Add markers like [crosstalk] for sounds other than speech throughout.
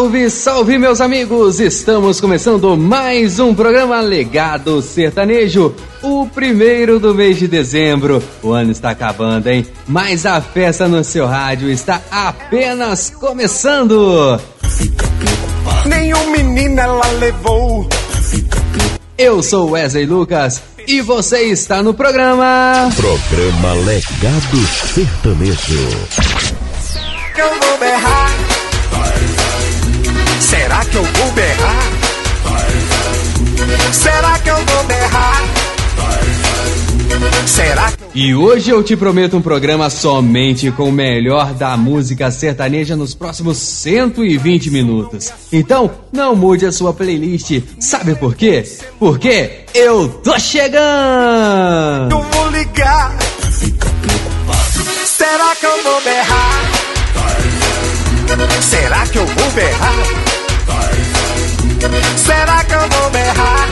Salve, salve, meus amigos! Estamos começando mais um programa Legado Sertanejo, o primeiro do mês de dezembro. O ano está acabando, hein? Mas a festa no seu rádio está apenas começando! Nenhum menino ela levou. Eu sou Wesley Lucas e você está no programa. Programa Legado Sertanejo. Que eu vou berrar. Será que eu vou berrar? Será que eu vou berrar? Será que eu E hoje eu te prometo um programa somente com o melhor da música sertaneja nos próximos 120 minutos. Então, não mude a sua playlist. Sabe por quê? Porque eu tô chegando! eu vou ligar? Será que eu vou berrar? Será que eu vou berrar? Será que eu vou berrar?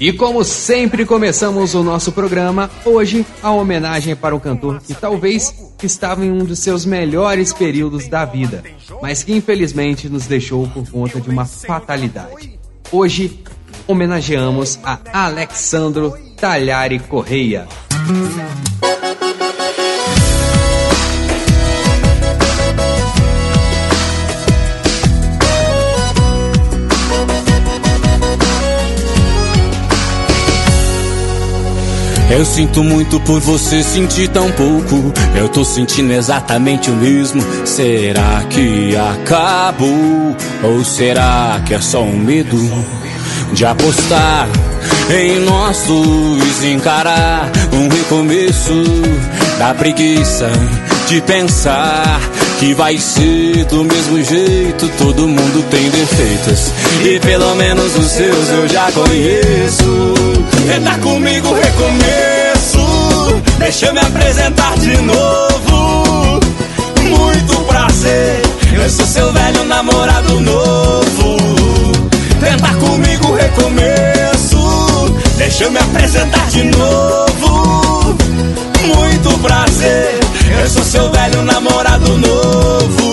E como sempre começamos o nosso programa, hoje a homenagem para um cantor que talvez estava em um dos seus melhores períodos da vida, mas que infelizmente nos deixou por conta de uma fatalidade. Hoje homenageamos a Alexandro Talhari Correia. Eu sinto muito por você sentir tão pouco. Eu tô sentindo exatamente o mesmo. Será que acabou? Ou será que é só um medo de apostar em nós dois? Encarar um recomeço da preguiça de pensar que vai ser do mesmo jeito. Todo mundo tem defeitos e pelo menos os seus eu já conheço. Tenta comigo recomeço. Deixa eu me apresentar de novo. Muito prazer. Eu sou seu velho namorado novo. Tenta comigo recomeço. Deixa eu me apresentar de novo. Muito prazer. Eu sou seu velho namorado novo.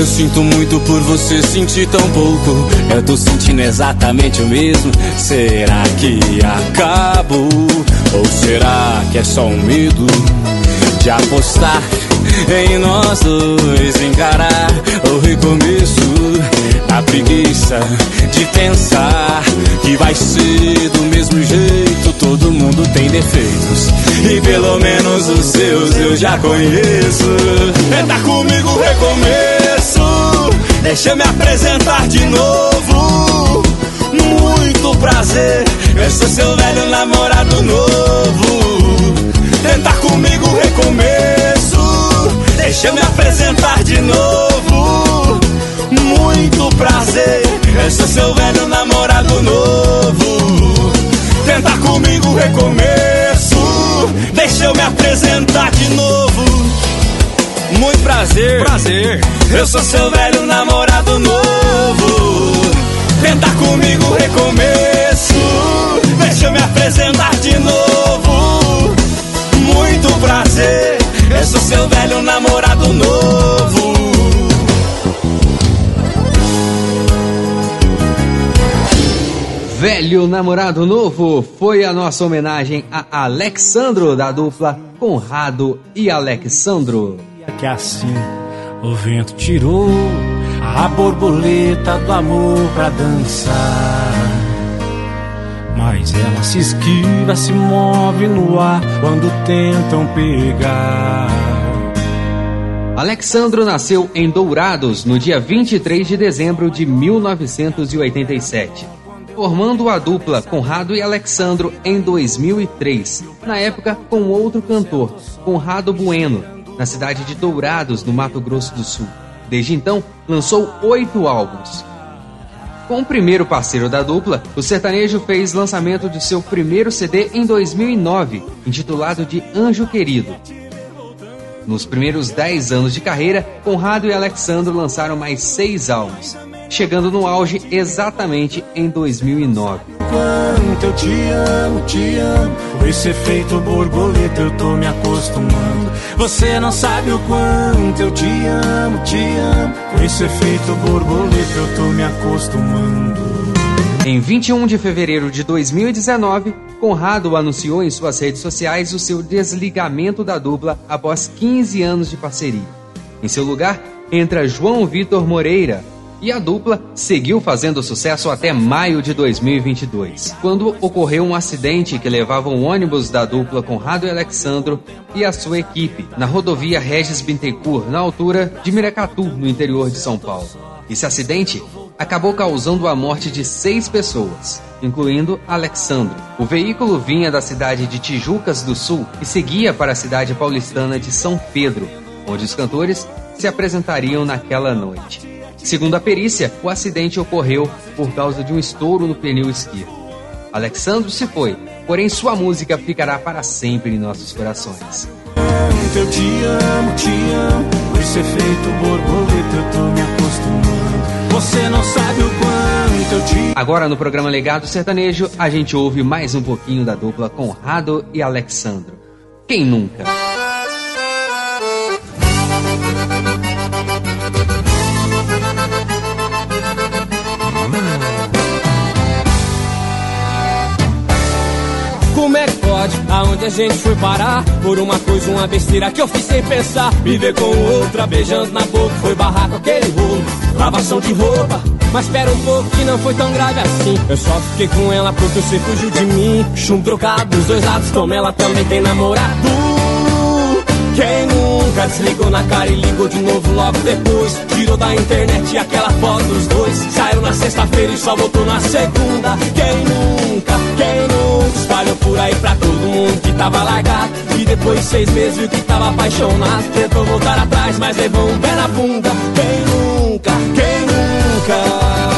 Eu sinto muito por você sentir tão pouco. Eu tô sentindo exatamente o mesmo. Será que acabou? Ou será que é só um medo de apostar em nós dois? Encarar o recomeço, a preguiça de pensar que vai ser do mesmo jeito. Todo mundo tem defeitos e pelo menos os seus eu já conheço. Tenta comigo recomeço. Deixa eu me apresentar de novo. Muito prazer, eu sou seu velho namorado novo. Tenta comigo recomeço. Deixa eu me apresentar de novo. Muito prazer, eu sou seu velho namorado novo. recomeço. Deixa eu me apresentar de novo. Muito prazer, prazer. Eu sou seu velho namorado novo. Tenta comigo recomeço. Deixa eu me apresentar de novo. Muito prazer. Eu sou seu velho namorado novo. Velho Namorado Novo foi a nossa homenagem a Alexandro da dupla Conrado e Alexandro. Que assim o vento tirou a borboleta do amor pra dançar. Mas ela se esquiva, se move no ar quando tentam pegar. Alexandro nasceu em Dourados no dia 23 de dezembro de 1987, formando a dupla Conrado e Alexandro em 2003, na época com outro cantor, Conrado Bueno, na cidade de Dourados, no Mato Grosso do Sul. Desde então, lançou oito álbuns. Com o primeiro parceiro da dupla, o sertanejo fez lançamento de seu primeiro CD em 2009, intitulado de Anjo Querido. Nos primeiros 10 anos de carreira, Conrado e Alexandro lançaram mais seis álbuns, chegando no auge exatamente em 2009. Quanto eu te amo, te amo. Esse efeito borboleta eu tô me acostumando. Você não sabe o quanto eu te amo, te amo. Com esse efeito borboleta eu tô me acostumando. Em 21 de fevereiro de 2019, Conrado anunciou em suas redes sociais o seu desligamento da dupla após 15 anos de parceria. Em seu lugar, entra João Vitor Moreira, e a dupla seguiu fazendo sucesso até maio de 2022, quando ocorreu um acidente que levava um ônibus da dupla Conrado e Alexandro e a sua equipe na rodovia Regis Bittencourt, na altura de Miracatu, no interior de São Paulo. Esse acidente acabou causando a morte de seis pessoas, incluindo Alexandro. O veículo vinha da cidade de Tijucas do Sul e seguia para a cidade paulistana de São Pedro, onde os cantores se apresentariam naquela noite. Segundo a perícia, o acidente ocorreu por causa de um estouro no pneu esquerdo. Alexandro se foi, porém sua música ficará para sempre em nossos corações. Eu te amo, te amo. Com esse efeito borboleta eu tô me acostumando. Você não sabe o quanto eu te Agora no programa Legado Sertanejo, a gente ouve mais um pouquinho da dupla Conrado e Alexandro. Quem nunca? Aonde a gente foi parar? Por uma coisa, uma besteira que eu fiz sem pensar. Me ver com outra, beijando na boca, foi barrar com aquele rolo. Lavação de roupa. Mas espera um pouco que não foi tão grave assim. Eu só fiquei com ela porque você fugiu de mim. Chum trocado dos dois lados, como ela também tem namorado. Quem nunca desligou na cara e ligou de novo logo depois? Tirou da internet aquela foto dos dois. Saiu na sexta-feira e só voltou na segunda. Quem nunca, quem nunca espalhou por aí pra todo mundo que tava largado. E depois de seis meses viu que tava apaixonado. Tentou voltar atrás, mas levou um pé na bunda. Quem nunca, quem nunca?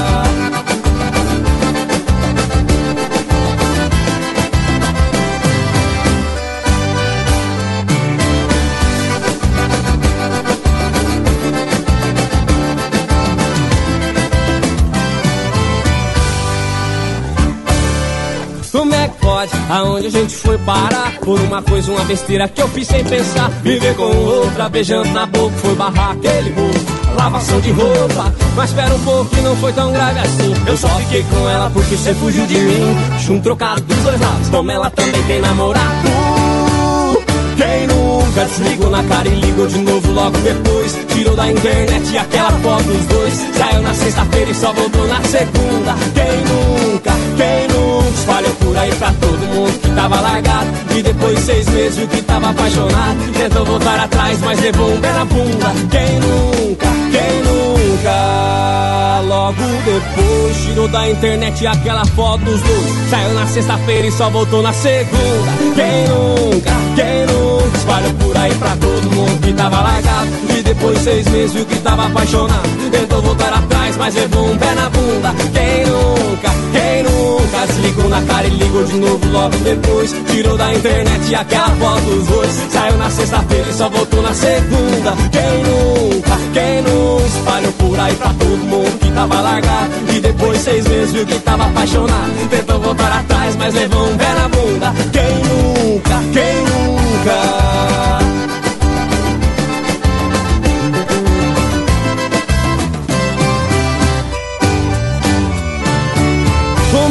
Aonde a gente foi parar? Por uma coisa, uma besteira que eu fiz sem pensar. Viver com outra, beijando na boca, foi barrar aquele bolo. Lavação de roupa, mas espera um pouco que não foi tão grave assim. Eu só fiquei com ela porque você fugiu de mim. Chum trocado dos dois lados, como ela também tem namorado. Quem nunca desligou na cara e ligou de novo logo depois? Tirou da internet aquela foto dos dois. Saiu na sexta-feira e só voltou na segunda. Quem nunca, quem nunca espalhou por aí pra todo mundo que tava largado. E depois de seis meses viu que tava apaixonado. Tentou voltar atrás, mas levou um pé na bunda. Quem nunca, quem nunca? Logo depois tirou da internet aquela foto dos dois. Saiu na sexta-feira e só voltou na segunda. Quem nunca, quem nunca? Espalhou por aí pra todo mundo que tava largado. E depois de seis meses viu que tava apaixonado. Tentou voltar atrás, mas levou um pé na bunda. Quem nunca, quem nunca desligou na cara e ligou de novo logo depois? Tirou da internet aquela foto dos dois. Saiu na sexta-feira e só voltou na segunda. Quem nunca, quem nunca espalhou por aí pra todo mundo que tava largado. E depois seis meses viu que tava apaixonado. Tentou voltar atrás, mas levou um pé na bunda. Quem nunca, quem nunca? Como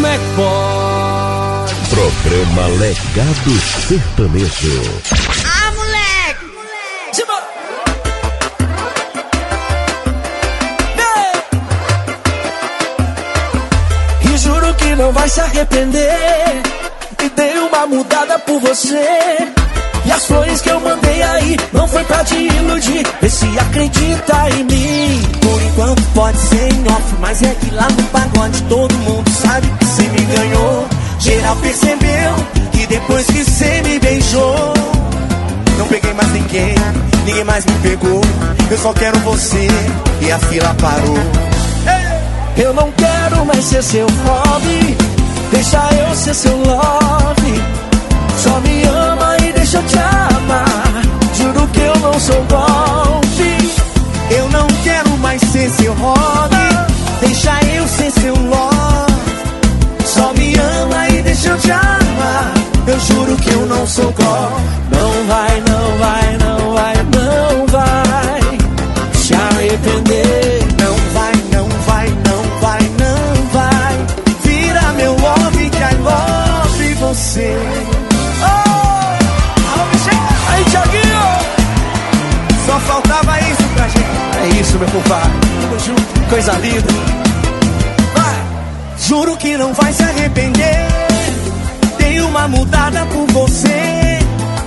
é que pode? Programa Legado Sertanejo. Ah, moleque! E juro que não vai se arrepender. E dei uma mudada por você. E as flores que eu mandei aí não foi pra te iludir. Vê se acredita em mim. Por enquanto pode ser em off, mas é que lá no pagode todo mundo sabe que você me ganhou. Geral percebeu que depois que você me beijou, não peguei mais ninguém, ninguém mais me pegou. Eu só quero você e a fila parou. Eu não quero mais ser seu hobby. Deixa eu ser seu love. Só me ama amar. Juro que eu não sou golpe. Eu não quero mais ser seu hobby. Deixa eu ser seu love. Só me ama e deixa eu te amar. Eu juro que eu não sou golpe. Não vai, não vai, não vai, não vai. Se arrepender. Meu compadre. Tamo junto. Coisa linda. Vai! Juro que não vai se arrepender. Dei uma mudada por você.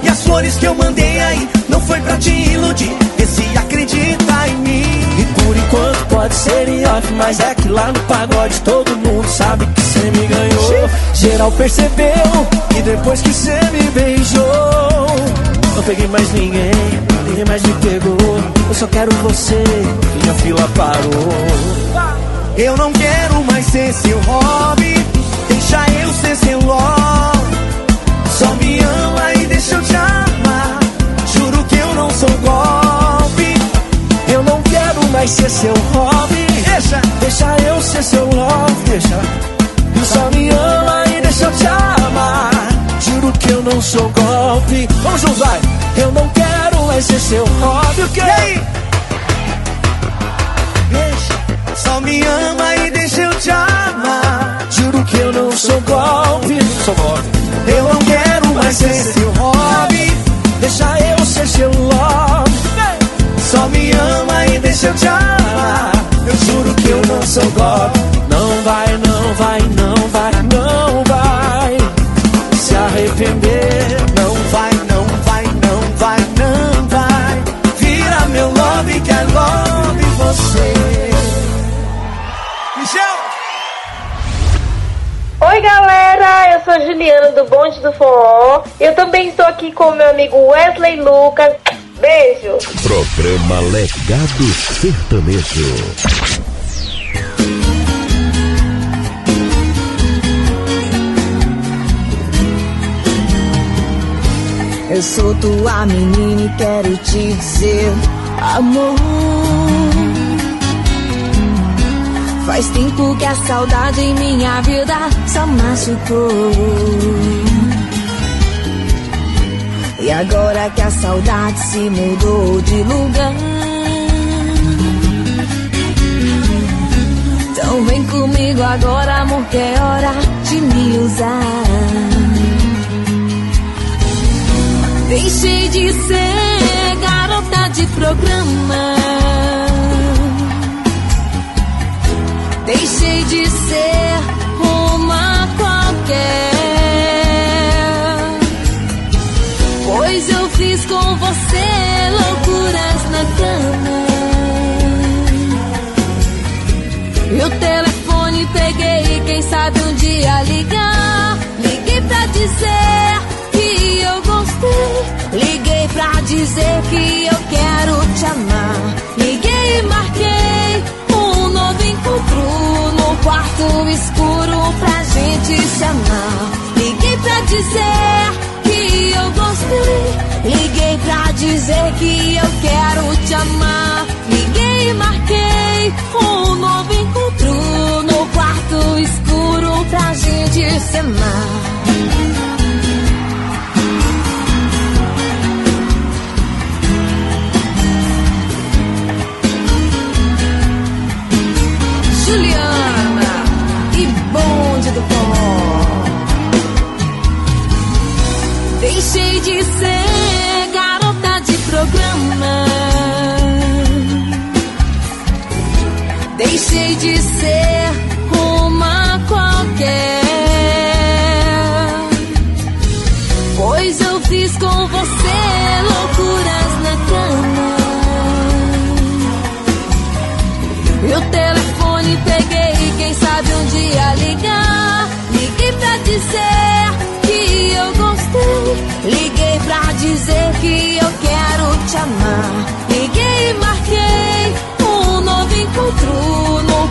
E as flores que eu mandei aí não foi pra te iludir. Vê se acredita em mim. E por enquanto pode ser em off, mas é que lá no pagode todo mundo sabe que você me ganhou. Geral percebeu que depois que você me beijou, não peguei mais ninguém, ninguém mais me pegou. Eu só quero você e a fila parou. Eu não quero mais ser seu hobby, deixa eu ser seu love. Só me ama e deixa eu te amar. Juro que eu não sou golpe. Eu não quero mais ser seu hobby. Deixa, deixa eu ser seu love. Deixa. Só me ama e deixa eu te amar. Juro que eu não sou golpe. Vamos juntos, vai. Eu não quero mais ser seu hobby. O? E aí? Deixa, só me ama e deixa eu te amar. Juro que eu não sou golpe. Sou golpe. Eu não quero mais ser seu hobby. Deixa eu ser seu love. Só me ama e deixa eu te amar. Eu juro que eu não sou golpe. Não vai, não vai, não Oi galera, eu sou a Juliana do Bonde do Forró. Eu também estou aqui com o meu amigo Wesley Lucas. Beijo! Programa Legado Sertanejo. Eu sou tua menina e quero te dizer, amor. Faz tempo que a saudade em minha vida só machucou. E agora que a saudade se mudou de lugar. Então vem comigo agora, amor, que é hora de me usar. Deixei de ser garota de programa. Deixei de ser uma qualquer. Pois eu fiz com você loucuras na cama. O telefone peguei, quem sabe um dia ligar. Liguei pra dizer que eu gostei. Liguei pra dizer que eu quero te amar. Liguei e marquei escuro pra gente se amar. Liguei pra dizer que eu gostei. Liguei pra dizer que eu quero te amar. Liguei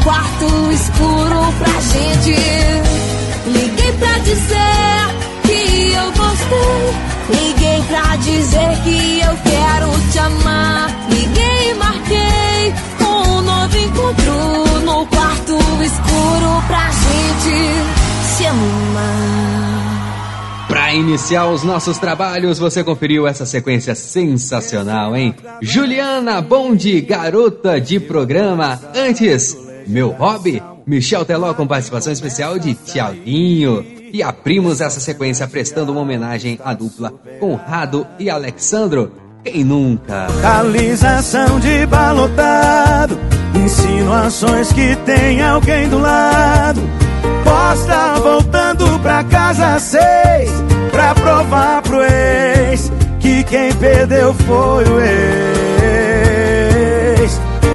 quarto escuro pra gente. Liguei pra dizer que eu gostei. Liguei pra dizer que eu quero te amar. Liguei e marquei um novo encontro no quarto escuro pra gente se amar. Para iniciar os nossos trabalhos, você conferiu essa sequência sensacional, hein? Juliana Bonde, garota de programa. Antes, meu hobby, Michel Teló com participação especial de Tiaguinho. E abrimos essa sequência prestando uma homenagem à dupla Conrado e Alexandro. Quem nunca? Localização de balotado Insinuações que tem alguém do lado Posta voltando pra casa seis Pra provar pro ex Que quem perdeu foi o ex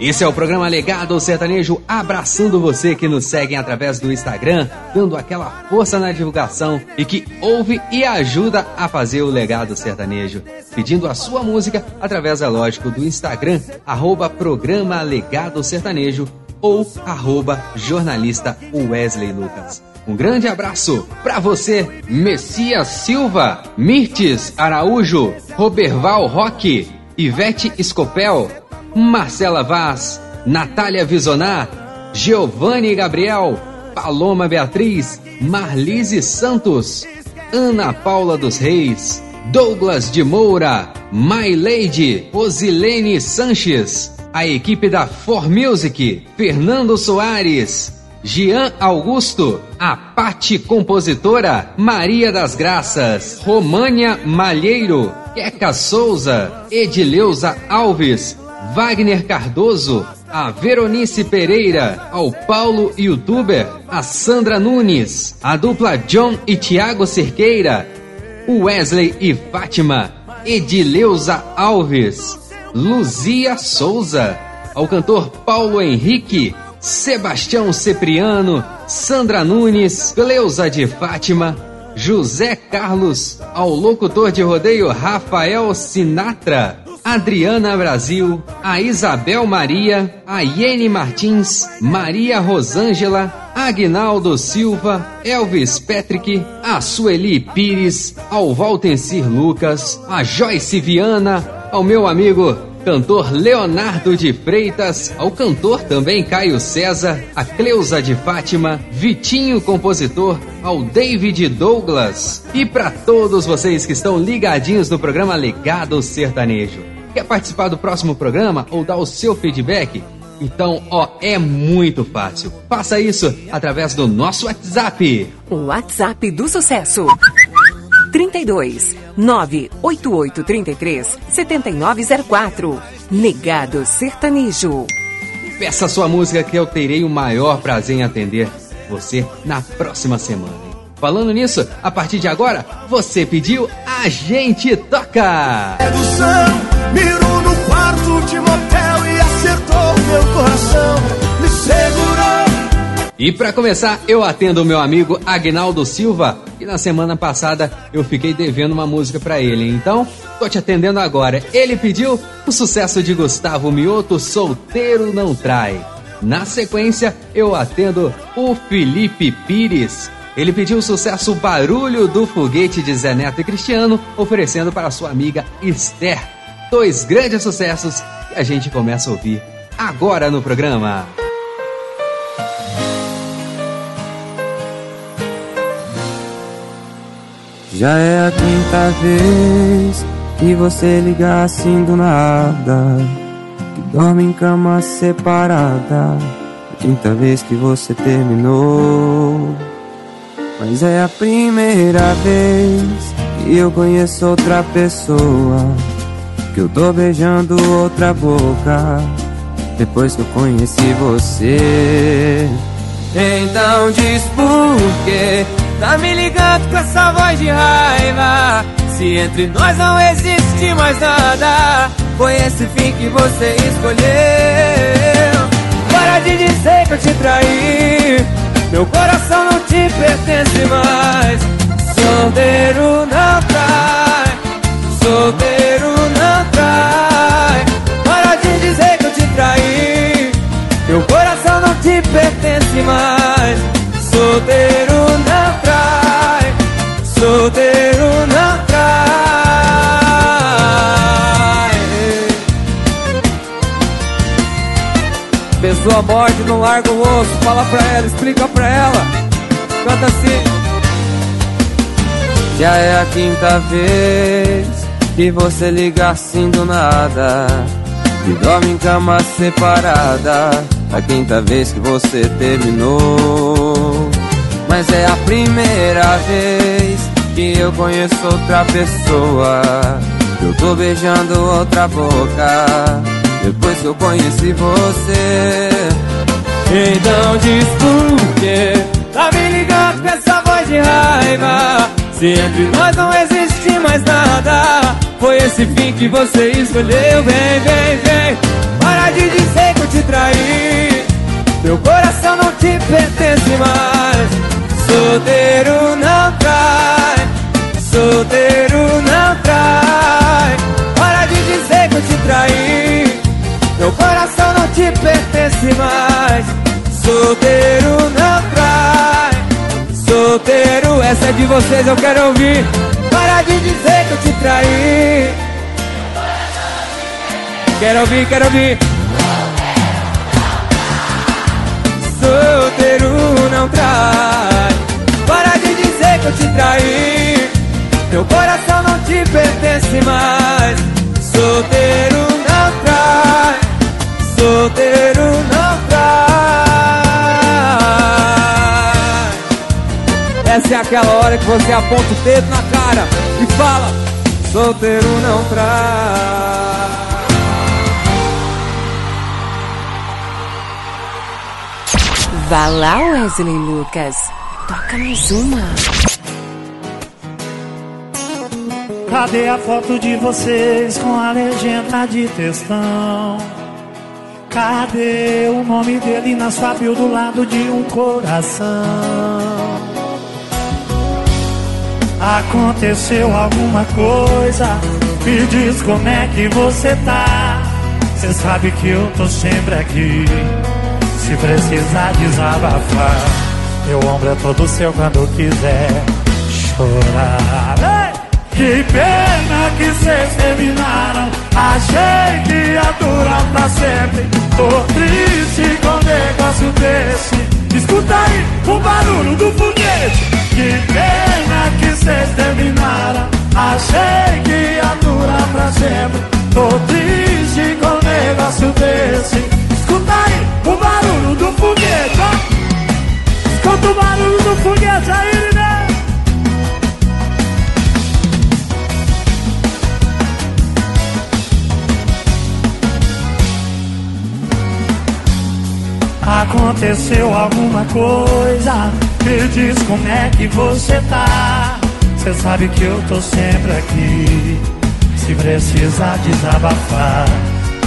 Esse é o programa Legado Sertanejo, abraçando você que nos segue através do Instagram, dando aquela força na divulgação e que ouve e ajuda a fazer o Legado Sertanejo. Pedindo a sua música através, é lógico, do Instagram, arroba programa Legado Sertanejo ou arroba jornalista Wesley Lucas. Um grande abraço para você, Messias Silva, Mirtes Araújo, Roberval Roque, Ivete Escopel, Marcela Vaz, Natália Visonar, Giovanni Gabriel, Paloma Beatriz, Marlise Santos, Ana Paula dos Reis, Douglas de Moura, My Lady, Rosilene Sanches, a equipe da For Music, Fernando Soares, Jean Augusto, a Pati Compositora, Maria das Graças, România Malheiro, Queca Souza, Edileuza Alves, Wagner Cardoso, a Veronice Pereira, ao Paulo Youtuber, a Sandra Nunes, a dupla John e Tiago Cerqueira, Wesley e Fátima, Edileuza Alves, Luzia Souza, ao cantor Paulo Henrique, Sebastião Cipriano, Sandra Nunes, Cleusa de Fátima, José Carlos, ao locutor de rodeio Rafael Sinatra, Adriana Brasil, a Isabel Maria, a Iene Martins, Maria Rosângela, Agnaldo Silva, Elvis Patrick, a Sueli Pires, ao Valtencir Lucas, a Joyce Viana, ao meu amigo cantor Leonardo de Freitas, ao cantor também Caio César, a Cleusa de Fátima, Vitinho compositor, ao David Douglas e para todos vocês que estão ligadinhos no programa Legado Sertanejo. Quer participar do próximo programa ou dar o seu feedback? Então, ó, é muito fácil. Faça isso através do nosso WhatsApp. O WhatsApp do sucesso. 32 988 33 7904. Legado Sertanejo. Peça sua música que eu terei o maior prazer em atender você na próxima semana. Falando nisso, a partir de agora, você pediu, a gente toca! Sedução, mirou no quarto de motel e acertou meu coração, me segurou. E para começar, eu atendo o meu amigo Agnaldo Silva, que na semana passada eu fiquei devendo uma música para ele. Então, tô te atendendo agora. Ele pediu o sucesso de Gustavo Mioto, Solteiro Não Trai. Na sequência, eu atendo o Felipe Pires. Ele pediu o sucesso Barulho do Foguete de Zé Neto e Cristiano, oferecendo para sua amiga Esther. Dois grandes sucessos que a gente começa a ouvir agora no programa. Já é a quinta vez que você liga assim do nada. Que dorme em cama separada. Quinta vez que você terminou. Mas é a primeira vez que eu conheço outra pessoa. Que eu tô beijando outra boca. Depois que eu conheci você. Então diz por quê? Tá me ligando com essa voz de raiva. Se entre nós não existe mais nada Foi esse fim que você escolheu. Para de dizer que eu te traí. Meu coração não te pertence mais. Solteiro não trai. Solteiro te pertence mais Solteiro não trai, solteiro não trai. Pessoa morte, não larga o osso. Fala pra ela, explica pra ela. Canta assim. Já é a quinta vez que você liga assim do nada. E dorme em cama separada. A quinta vez que você terminou. Mas é a primeira vez que eu conheço outra pessoa. Eu tô beijando outra boca. Depois que eu conheci você. Então diz por quê? Tá me ligando com essa voz de raiva. Se entre nós não existe mais nada. Foi esse fim que você escolheu. Vem, vem, vem. De dizer que eu te traí. Meu coração não te pertence mais. Solteiro não trai, solteiro não trai. Para de dizer que eu te traí. Meu coração não te pertence mais. Solteiro não trai, solteiro. Essa é de vocês, eu quero ouvir. Para de dizer que eu te traí. Quero ouvir, quero ouvir. Solteiro não trai. Para de dizer que eu te traí. Meu coração não te pertence mais. Solteiro não trai. Solteiro não trai. Essa é aquela hora que você aponta o dedo na cara e fala: Solteiro não trai. Vá lá, Wesley Lucas. Toca mais uma. Cadê a foto de vocês com a legenda de textão? Cadê o nome dele na sua bio do lado de um coração? Aconteceu alguma coisa? Me diz como é que você tá. Cê sabe que eu tô sempre aqui. Se precisar desabafar, meu ombro é todo seu quando quiser chorar. Ei! Que pena que vocês terminaram. Achei que ia durar pra sempre. Tô triste com um negócio desse. Escuta aí o barulho do foguete. Que pena que vocês terminaram. Achei que ia durar pra sempre. Tô triste com um negócio desse. Barulho do foguete. ó. Escuta o barulho do foguete aí, né? Aconteceu alguma coisa Me diz como é que você tá Cê sabe que eu tô sempre aqui Se precisar desabafar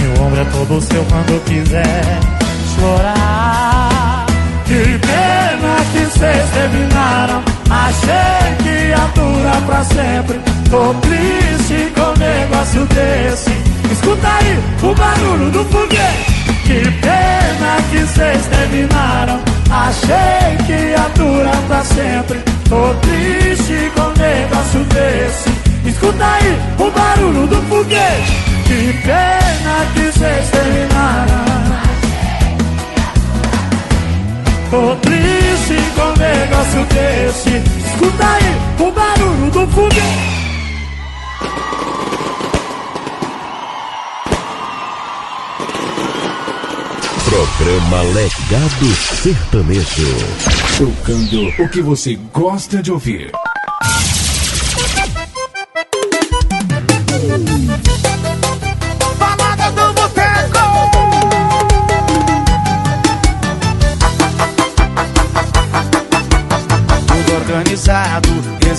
Meu ombro é todo seu quando quiser chorar Que pena que cês terminaram Achei que ia durar pra sempre Tô triste com um negócio desse Escuta aí o barulho do foguete que pena que vocês terminaram. Achei que ia durar pra sempre. Tô triste com um negócio desse. Escuta aí o barulho do foguete. Que pena que vocês terminaram. Tô triste com um negócio desse. Escuta aí o barulho do foguete. Programa Legado Sertanejo. Tocando o que você gosta de ouvir.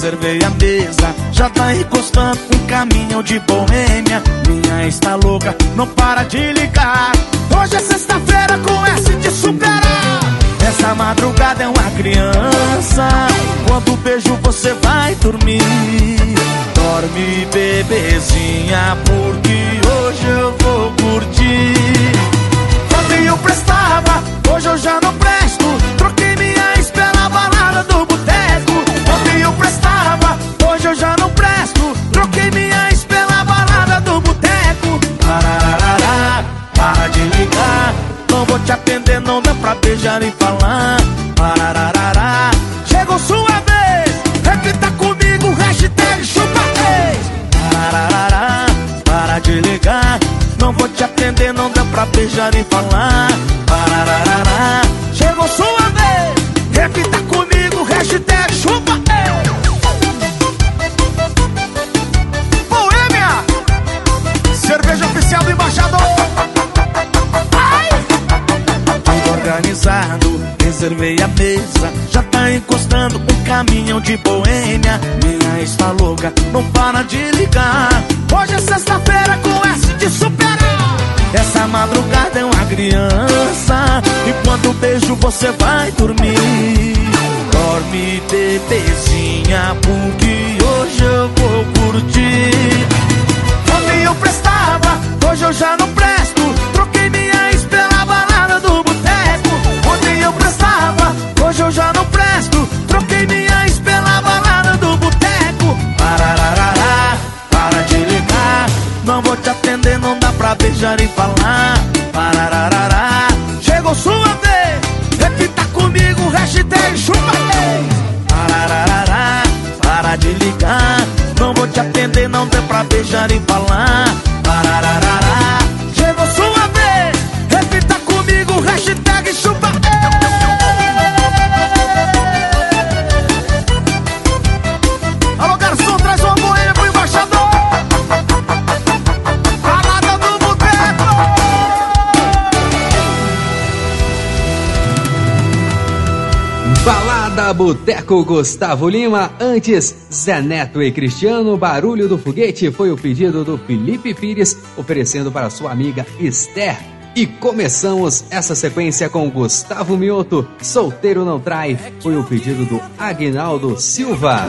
Reservei a mesa. Já tá encostando um caminhão de boêmia. Minha está louca, não para de ligar. Hoje é sexta-feira com S de superar. Essa madrugada é uma criança. Quando beijo você vai dormir. Dorme, bebezinha, porque hoje eu vou curtir. Ontem eu prestava, hoje eu já não presto. Troquei minha ex pela balada do boteco. Eu já não presto. Troquei minha ex pela balada do boteco. Parararará, para de ligar. Não vou te atender, não dá pra beijar e falar. Parararará, chegou sua vez. Repita comigo, hashtag chupa três. Parararará, para de ligar. Não vou te atender, não dá pra beijar e falar. Beijo você vai dormir. Dorme, bebezinha, porque hoje eu vou curtir. Ontem eu prestava, hoje eu já não presto. Troquei minha ex pela balada do boteco. Ontem eu prestava, hoje eu já não presto. Troquei minha ex pela balada do boteco. Parararará, para de ligar. Não vou te atender, não dá pra beijar e falar. Parararará, chegou sua não dá pra beijar e falar. Parararará, chegou sua vez. Repita comigo, hashtag chupa Alô, garçom, traz uma boêmia pro embaixador. Balada do Boteco. Balada Boteco Gustavo Lima. Antes, Zé Neto e Cristiano. Barulho do Foguete foi o pedido do Felipe Pires, oferecendo para sua amiga Esther. E começamos essa sequência com Gustavo Mioto. Solteiro não trai. Foi o pedido do Agnaldo Silva.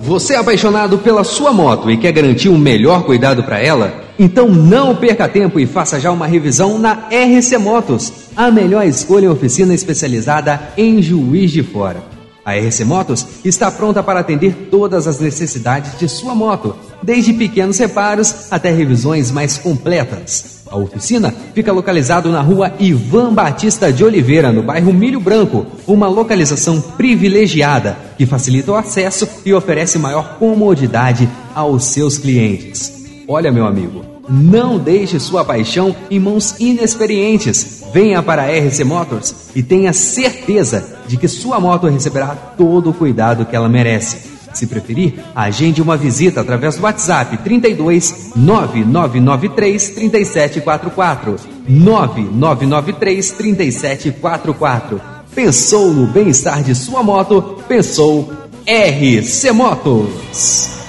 Você é apaixonado pela sua moto e quer garantir um melhor cuidado para ela? Então não perca tempo e faça já uma revisão na RC Motos, a melhor escolha em oficina especializada em Juiz de Fora. A RC Motos está pronta para atender todas as necessidades de sua moto, desde pequenos reparos até revisões mais completas. A oficina fica localizado na rua Ivan Batista de Oliveira, no bairro Milho Branco, uma localização privilegiada que facilita o acesso e oferece maior comodidade aos seus clientes. Olha, meu amigo, não deixe sua paixão em mãos inexperientes. Venha para a RC Motors e tenha certeza de que sua moto receberá todo o cuidado que ela merece. Se preferir, agende uma visita através do WhatsApp 32 9993 3744 9993 3744. Pensou no bem-estar de sua moto? Pensou RC Motos.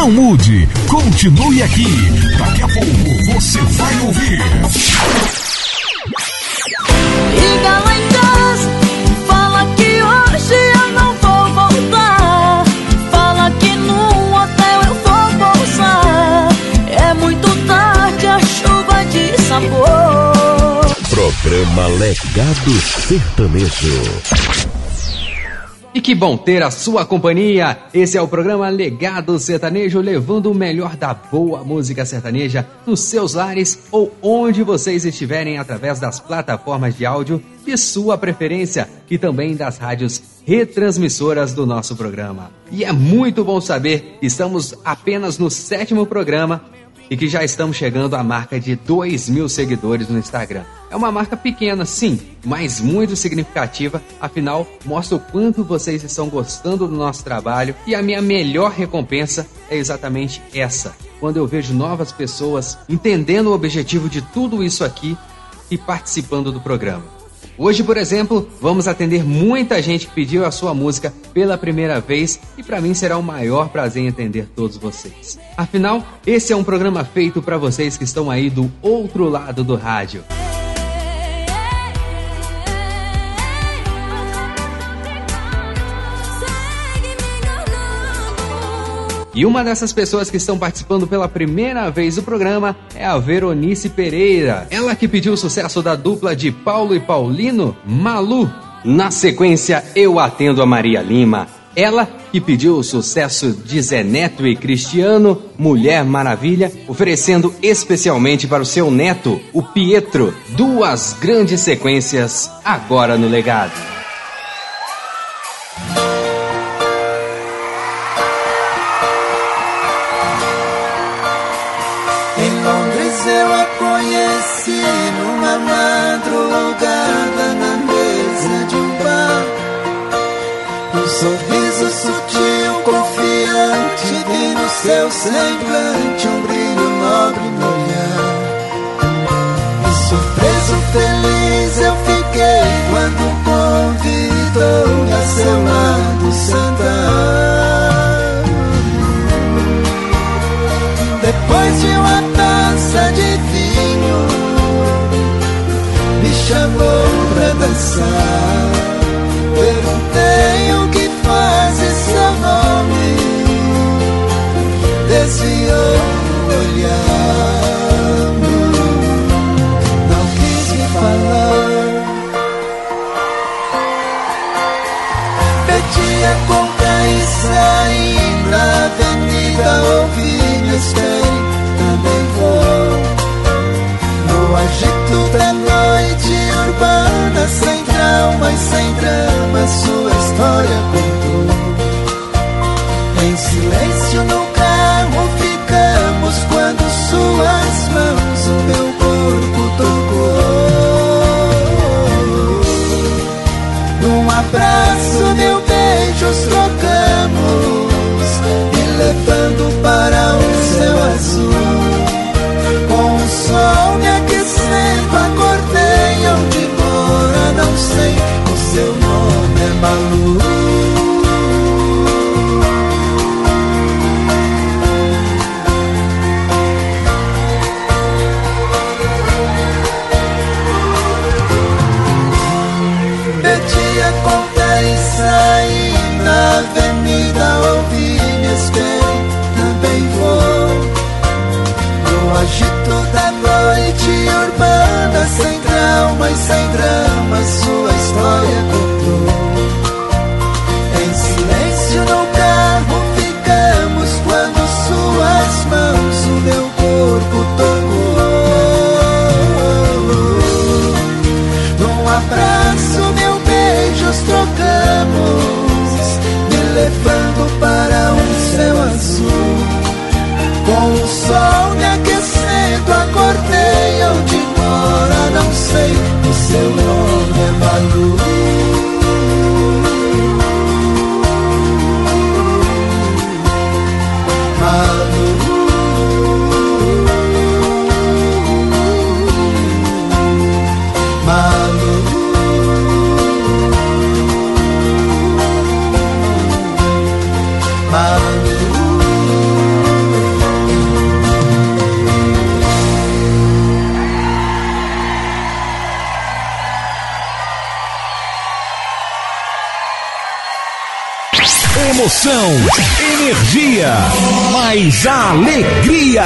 Não mude, continue aqui. Daqui a pouco você vai ouvir. Liga lá em casa, fala que hoje eu não vou voltar. Fala que no hotel eu vou pousar. É muito tarde, a chuva de sabor. Programa Legado Sertanejo. E que bom ter a sua companhia! Esse é o programa Legado Sertanejo, levando o melhor da boa música sertaneja nos seus lares ou onde vocês estiverem através das plataformas de áudio de sua preferência e também das rádios retransmissoras do nosso programa. E é muito bom saber que estamos apenas no sétimo programa e que já estamos chegando à marca de 2 mil seguidores no Instagram. É uma marca pequena, sim, mas muito significativa, afinal, mostra o quanto vocês estão gostando do nosso trabalho e a minha melhor recompensa é exatamente essa. Quando eu vejo novas pessoas entendendo o objetivo de tudo isso aqui e participando do programa. Hoje, por exemplo, vamos atender muita gente que pediu a sua música pela primeira vez e para mim será o maior prazer em atender todos vocês. Afinal, esse é um programa feito para vocês que estão aí do outro lado do rádio. E uma dessas pessoas que estão participando pela primeira vez do programa é a Veronice Pereira. Ela que pediu o sucesso da dupla de Paulo e Paulino, Malu. Na sequência, eu atendo a Maria Lima. Ela que pediu o sucesso de Zé Neto e Cristiano, Mulher Maravilha, oferecendo especialmente para o seu neto, o Pietro, duas grandes sequências agora no legado. Seu semblante um brilho nobre no olhar. E surpreso, feliz eu fiquei quando convidou-me a seu lado sentar. Depois de uma taça de vinho, me chamou pra dançar. Perguntei sem drama, sua história contou. Trocamos levando para Emoção, energia, mais alegria.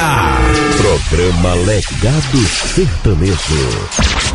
Programa Legado Sertanejo.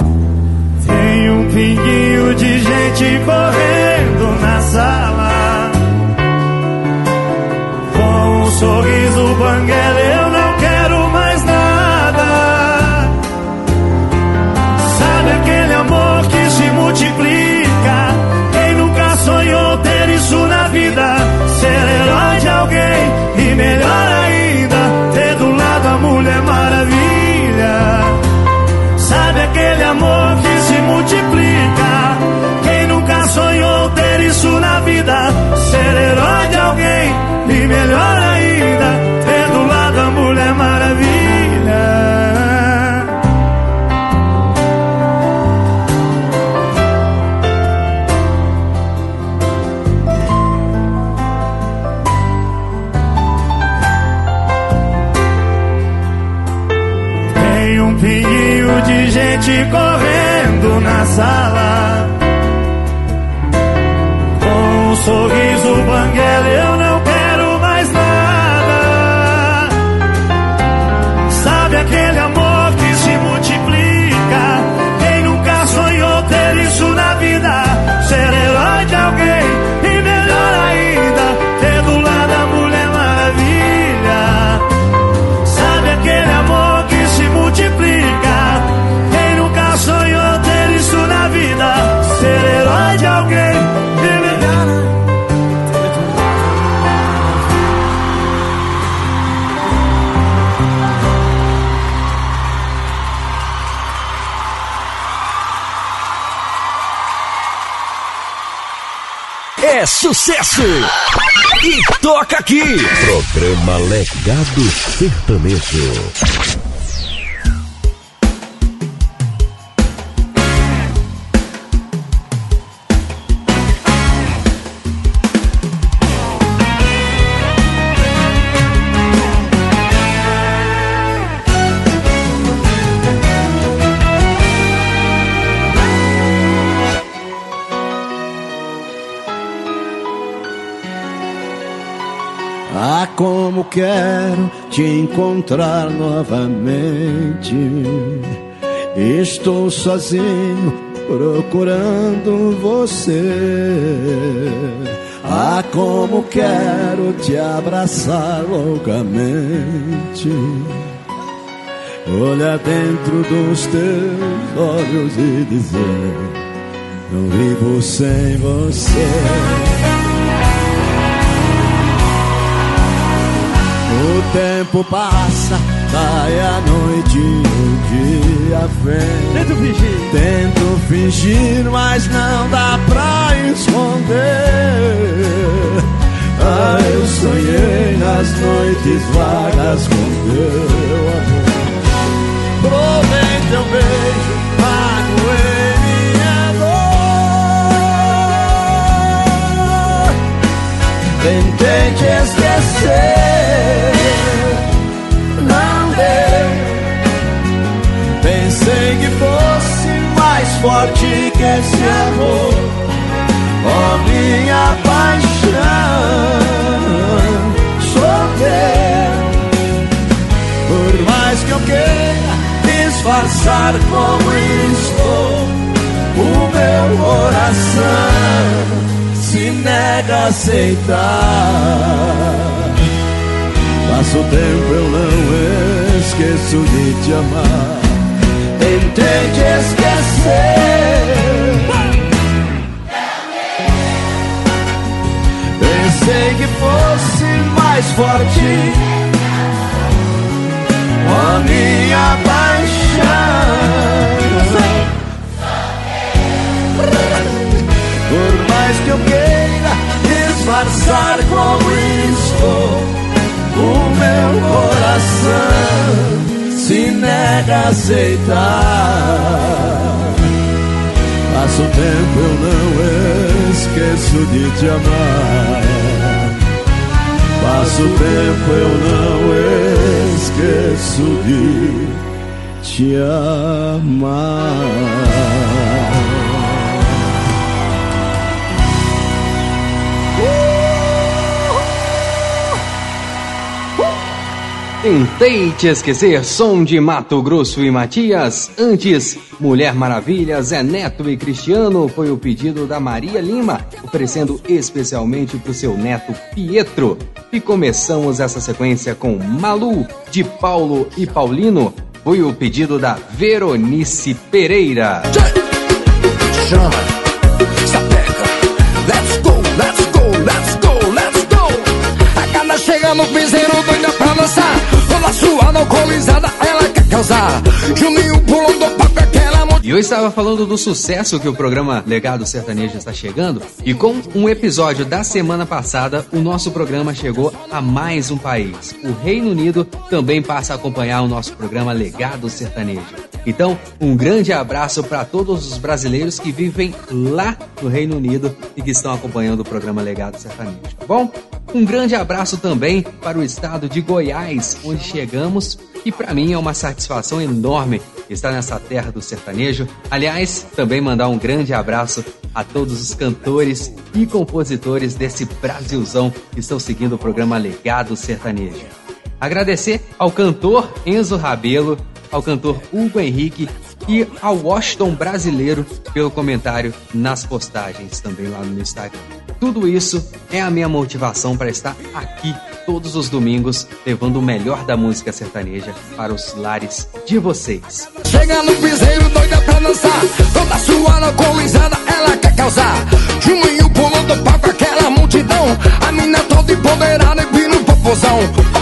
um pinguinho de gente correndo na sala. Com um sorriso banguela eu não quero mais nada. Sabe aquele amor que se multiplica? Quem nunca sonhou ter isso na vida? Ser herói de alguém e melhor ainda Ter do lado a Mulher Maravilha. Sabe aquele amor que herói de alguém e melhor ainda, ter do lado a Mulher Maravilha. Tem um pinguinho de gente correndo na sala sorriso banguela eu sucesso! E toca aqui! Programa Legado Sertanejo. Como quero te encontrar novamente. Estou sozinho procurando você. Ah, como quero te abraçar loucamente. Olhar dentro dos teus olhos e dizer: Não vivo sem você. Tempo passa, cai a noite e o dia vem. Tento fingir. Tento fingir, mas não dá pra esconder. Ah, eu sonhei nas noites vagas com teu amor. Provei teu beijo, magoei minha dor. Tentei te esquecer, não deu. Pensei que fosse mais forte que esse amor, oh minha paixão. Sou teu, por mais que eu queira disfarçar como estou, o meu coração se nega a aceitar. Passo o tempo, eu não esqueço de te amar. Tentei te esquecer. Pensei que fosse mais forte. A minha paixão. Por mais que eu queira disfarçar como estou, meu coração se nega a aceitar. Passa o tempo, eu não esqueço de te amar. Passo o tempo, eu não esqueço de te amar. Tentei te esquecer, som de Mato Grosso e Matias. Antes, Mulher Maravilha, Zé Neto e Cristiano foi o pedido da Maria Lima, oferecendo especialmente para o seu neto Pietro. E começamos essa sequência com Malu, de Paulo e Paulino. Foi o pedido da Veronice Pereira. Chama, let's go, let's go, let's go, let's go. A gata chega no piseiro causar. Juninho pulando do aquela E eu estava falando do sucesso que o programa Legado Sertanejo está chegando, e com um episódio da semana passada, o nosso programa chegou a mais um país. O Reino Unido também passa a acompanhar o nosso programa Legado Sertanejo. Então, um grande abraço para todos os brasileiros que vivem lá no Reino Unido e que estão acompanhando o programa Legado Sertanejo, tá bom? Um grande abraço também para o estado de Goiás, onde chegamos, e para mim é uma satisfação enorme estar nessa terra do sertanejo. Aliás, também mandar um grande abraço a todos os cantores e compositores desse Brasilzão que estão seguindo o programa Legado Sertanejo. Agradecer ao cantor Enzo Rabelo, ao cantor Hugo Henrique e ao Washington Brasileiro pelo comentário nas postagens também lá no Instagram. Tudo isso é a minha motivação para estar aqui todos os domingos levando o melhor da música sertaneja para os lares de vocês. Chega no piseiro doida pra dançar. Toda suada, alcoolizada, ela quer causar. Juninho pulando do palco, aquela multidão. A mina toda empoderada e vindo popozão.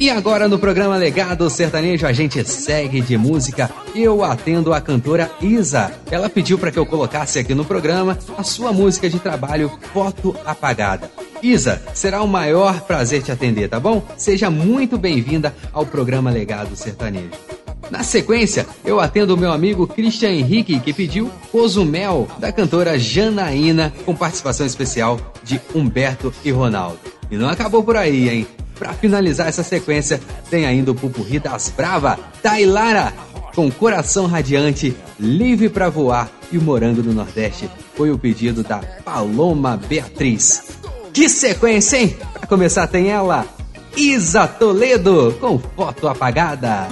E agora no programa Legado Sertanejo a gente segue de música. Eu atendo a cantora Isa. Ela pediu para que eu colocasse aqui no programa a sua música de trabalho Foto Apagada. Isa, será o maior prazer te atender, tá bom? Seja muito bem-vinda ao programa Legado Sertanejo. Na sequência, eu atendo o meu amigo Christian Henrique, que pediu Cozumel, da cantora Janaína, com participação especial de Humberto e Ronaldo. E não acabou por aí, hein? Pra finalizar essa sequência, tem ainda o Pupurri das Brava, Tailara, com Coração Radiante, Livre pra Voar e o Morango do Nordeste. Foi o pedido da Paloma Beatriz. Que sequência, hein? Pra começar tem ela, Isa Toledo, com foto apagada.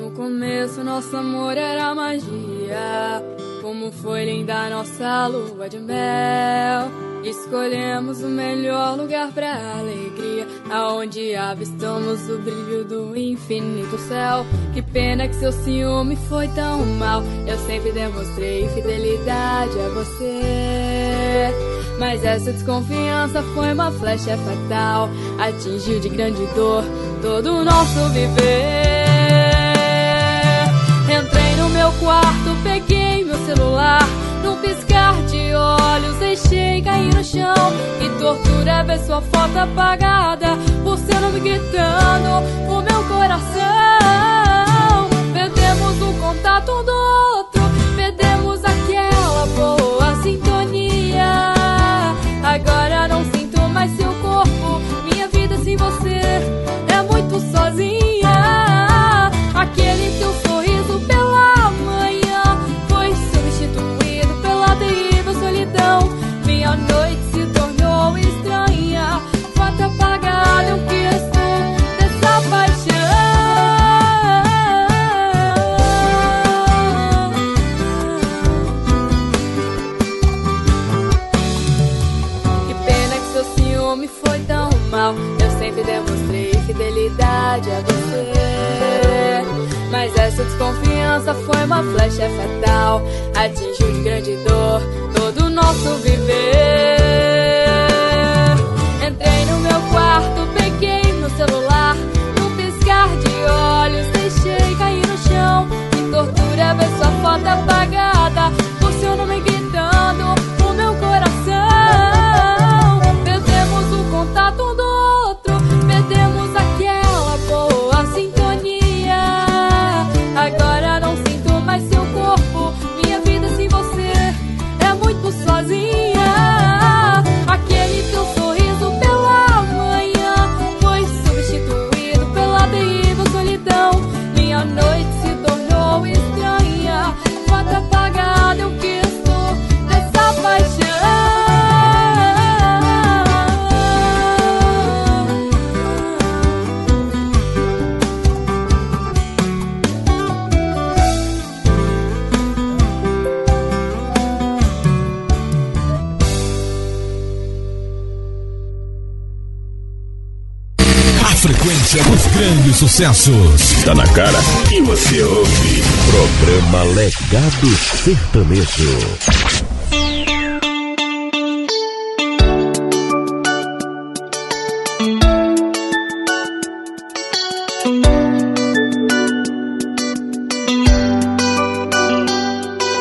No começo nosso amor era magia Como foi linda nossa lua de mel. Escolhemos o melhor lugar pra alegria Aonde avistamos o brilho do infinito céu. Que pena que seu ciúme foi tão mal. Eu sempre demonstrei fidelidade a você. Mas essa desconfiança foi uma flecha fatal. Atingiu de grande dor todo o nosso viver. Entrei no meu quarto, peguei celular. Num piscar de olhos, deixei cair no chão. Que tortura ver sua foto apagada. Por seu nome gritando o meu coração. Perdemos o contato um do outro. Perdemos aquela boa sintonia. Agora não sinto mais seu corpo. Minha vida sem você é muito sozinha. Fidelidade a você. Mas essa desconfiança foi uma flecha fatal. Atingiu de grande dor todo o nosso viver. Entrei no meu quarto, peguei meu celular. Num piscar de olhos, deixei cair no chão. Que tortura ver sua foto apagada. Por seu nome gritando sucessos. Tá na cara e você ouve. Programa Legado Sertanejo.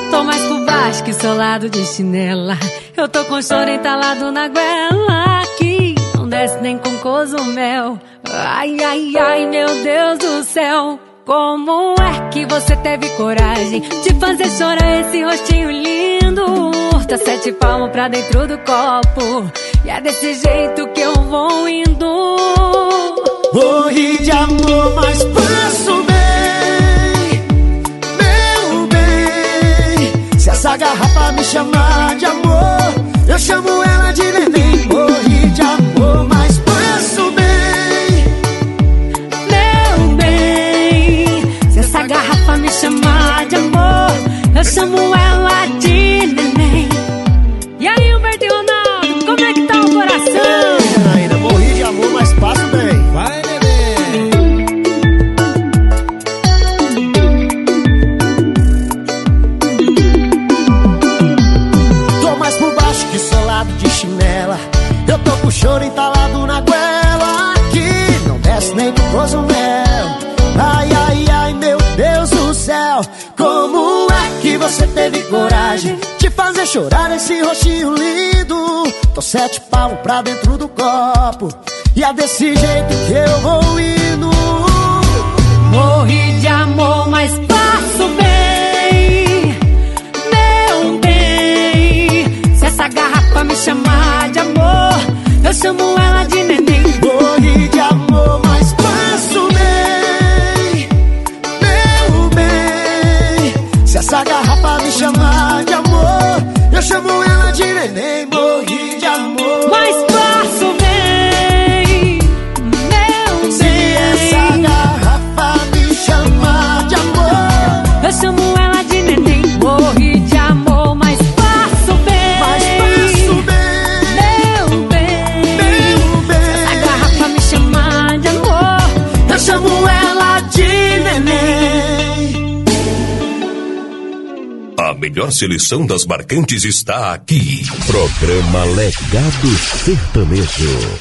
Tô mais por baixo que solado de chinela. Eu tô com choro entalado na goela. Aqui não desce nem com cozumel. Ai, ai, ai, meu Deus do céu. Como é que você teve coragem de fazer chorar esse rostinho lindo? Tá sete palmos pra dentro do copo. E é desse jeito que eu vou indo. Morri de amor, mas passo bem, meu bem. Se essa garrafa me chamar de amor, eu chamo ela de neném. Morri de amor, mas eu chamo você teve coragem de fazer chorar esse rostinho lindo? Tô sete pau pra dentro do copo. E é desse jeito que eu vou indo. Morri de amor, mas passo bem. Meu bem, se essa garrafa me chamar de amor, eu chamo ela de neném. Morri de amor, mas passo bem. Meu bem, se essa garrafa amor, eu chamo ela de neném. Morri de amor, melhor seleção das marcantes está aqui. Programa Legado Sertanejo.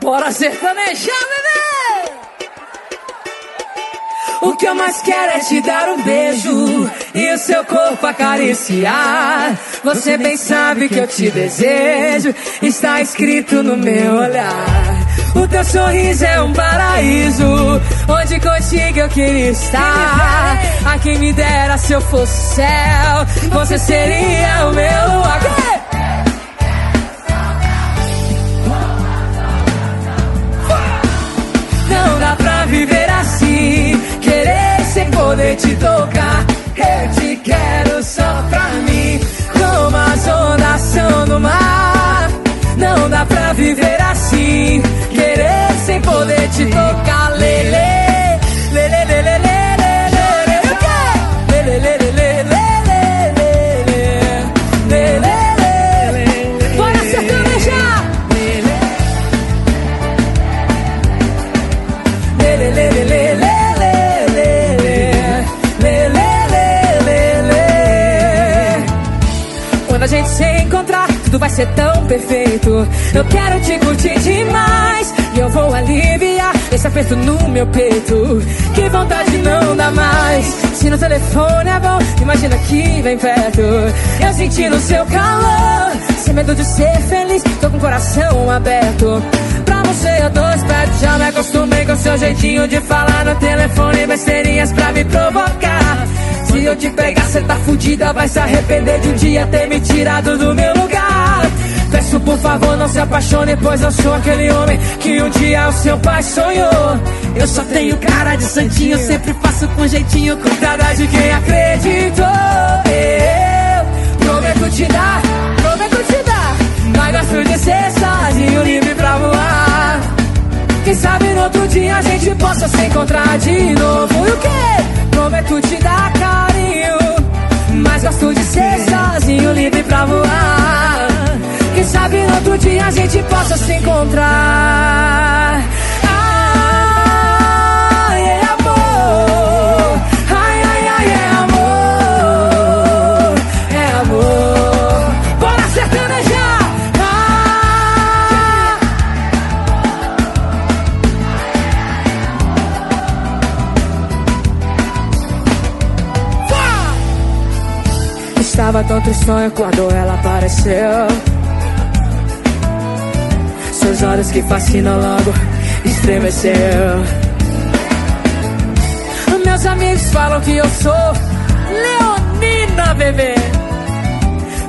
Bora sertanejar, bebê! O que eu mais quero é te dar um beijo e o seu corpo acariciar. Você bem sabe que eu te desejo, está escrito no meu olhar. O teu sorriso é um paraíso, onde contigo eu queria estar. A quem me dera se eu fosse céu, você seria o meu lugar. Não dá pra viver assim, querer sem poder te tocar. Eu te quero só pra mim, como as ondas são no mar. Não dá pra viver assim, poder te tocar. Lele, lele, lele, lele, lele, o quê? Lele, lele, lele, lele, lele, lele, lele. Lele, lele. Quando a gente se encontrar, tudo vai ser tão perfeito. Eu quero te curtir demais. E eu vou aliviar esse aperto no meu peito. Que vontade não dá mais. Se no telefone é bom, imagina que vem perto. Eu senti no seu calor. Sem medo de ser feliz, tô com o coração aberto. Pra você eu tô esperto, já me acostumei com seu jeitinho de falar no telefone, besteirinhas pra me provocar. Se eu te pegar, cê tá fudida, vai se arrepender de um dia ter me tirado do meu lugar. Peço por favor, não se apaixone, pois eu sou aquele homem que um dia o seu pai sonhou. Eu só tenho cara de santinho, sempre faço com jeitinho, cuidada de quem acreditou. Eu prometo te dar, prometo te dar, mas gosto de ser sozinho, livre pra voar. Quem sabe no outro dia a gente possa se encontrar de novo. E o quê? Prometo te dar carinho. Mas gosto de ser sozinho, livre pra voar. Quem sabe outro dia a gente possa se encontrar. Ah, é amor. Ai, ai, ai, é amor. É amor. Bora sertanejar. Ah. Estava tanto sonho quando ela apareceu. Seus olhos que fascinam logo estremeceu. Meus amigos falam que eu sou Leonina, bebê.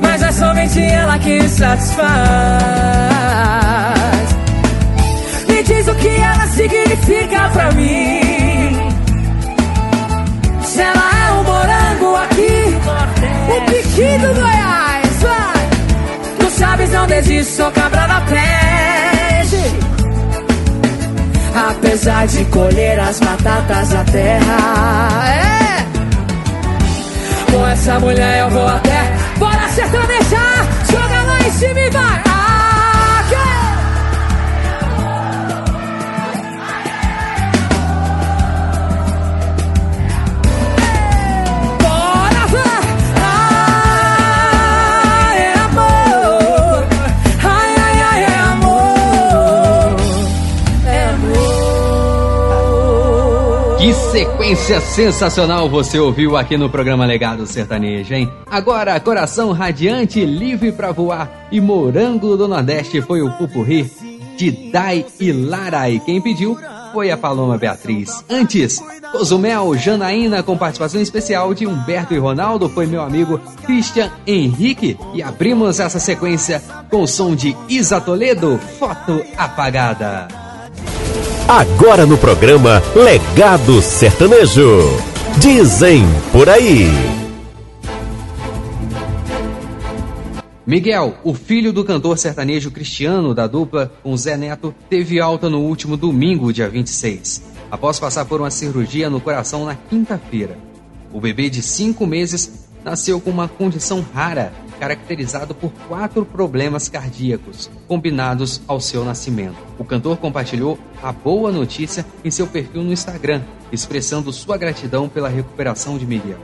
Mas é somente ela que satisfaz. Me diz o que ela significa pra mim. Se ela é um morango aqui, o piqui do Goiás, vai. Tu sabes, não desisto, sou cabra da peste. Apesar de colher as batatas da terra, é. Com essa mulher eu vou até. Bora sertanejar, joga lá em cima e vai. Sequência sensacional você ouviu aqui no programa Legado Sertanejo, hein? Agora, Coração Radiante, Livre pra Voar e Morango do Nordeste foi o pupurri de Dai e Lara. E quem pediu foi a Paloma Beatriz. Antes, Cozumel, Janaína com participação especial de Humberto e Ronaldo foi meu amigo Christian Henrique. E abrimos essa sequência com o som de Isa Toledo, Foto Apagada. Agora no programa Legado Sertanejo. Dizem por aí. Miguel, o filho do cantor sertanejo Cristiano da dupla com Zé Neto, teve alta no último domingo, dia 26, após passar por uma cirurgia no coração na quinta-feira. O bebê de cinco meses nasceu com uma condição rara, caracterizado por quatro problemas cardíacos, combinados ao seu nascimento. O cantor compartilhou a boa notícia em seu perfil no Instagram, expressando sua gratidão pela recuperação de Miguel.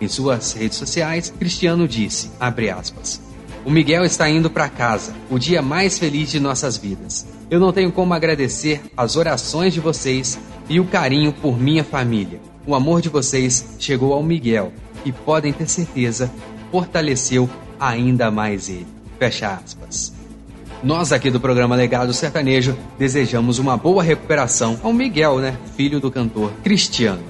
Em suas redes sociais, Cristiano disse, aspas, o Miguel está indo para casa, o dia mais feliz de nossas vidas. Eu não tenho como agradecer as orações de vocês e o carinho por minha família. O amor de vocês chegou ao Miguel e podem ter certeza, fortaleceu ainda mais ele. Fecha aspas. Nós aqui do programa Legado Sertanejo desejamos uma boa recuperação ao Miguel, né? Filho do cantor Cristiano.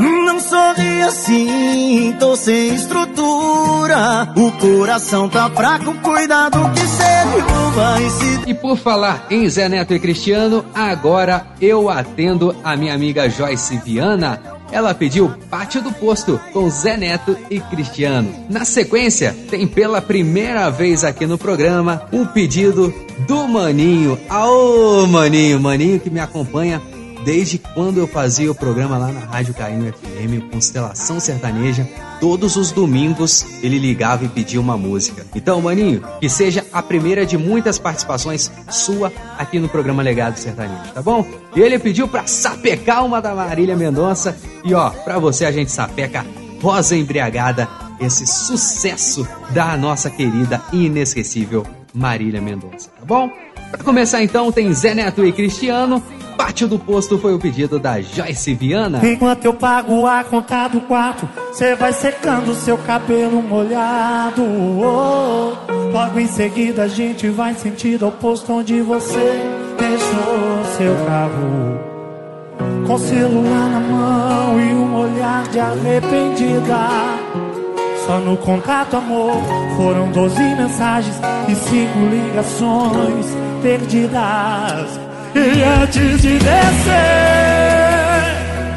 Não sorri assim, tô sem estrutura. O coração tá fraco, cuidado que cê derruba e se. E por falar em Zé Neto e Cristiano, agora eu atendo a minha amiga Joyce Viana. Ela pediu Pátio do Posto com Zé Neto e Cristiano. Na sequência, tem pela primeira vez aqui no programa um pedido do Maninho. Aô, Maninho, Maninho que me acompanha desde quando eu fazia o programa lá na Rádio Carinho FM, Constelação Sertaneja, todos os domingos ele ligava e pedia uma música. Então, maninho, que seja a primeira de muitas participações sua aqui no programa Legado Sertanejo, tá bom? E ele pediu pra sapecar uma da Marília Mendonça e ó, pra você a gente sapeca Rosa Embriagada, esse sucesso da nossa querida e inesquecível Marília Mendonça, tá bom? Pra começar então, tem Zé Neto e Cristiano. Pátio do Posto foi o pedido da Joyce Viana. Enquanto eu pago a conta do quarto, você vai secando seu cabelo molhado. Oh, logo em seguida a gente vai sentido posto onde você deixou seu carro. Com celular na mão e um olhar de arrependida. Só no contato, amor, foram 12 mensagens e cinco ligações perdidas. E antes de descer,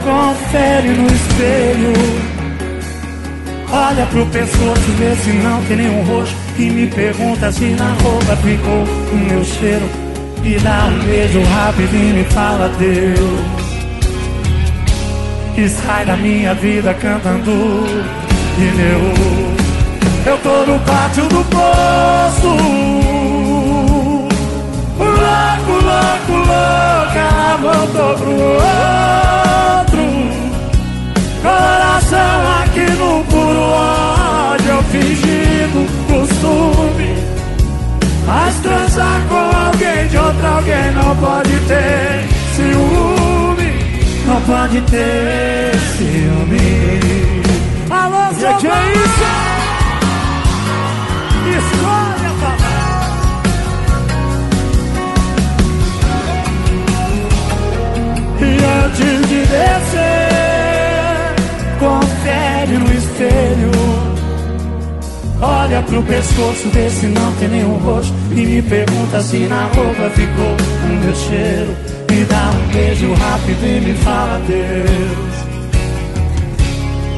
confere no espelho. Olha pro pescoço, vê se não tem nenhum roxo. E me pergunta se na roupa ficou o meu cheiro. E dá um beijo rapidinho e me fala Deus. E sai da minha vida cantando pneu. Eu tô no pátio do poço. Louco, louco, louca, voltou pro outro. Coração aqui no puro ódio, eu fingindo costume. Mas transar com alguém de outra alguém não pode ter ciúme. Não pode ter ciúme. Que é isso? E antes de descer, confere no espelho. Olha pro pescoço, vê se não tem nenhum roxo. E me pergunta se na roupa ficou o meu cheiro. Me dá um beijo rápido e me fala Deus.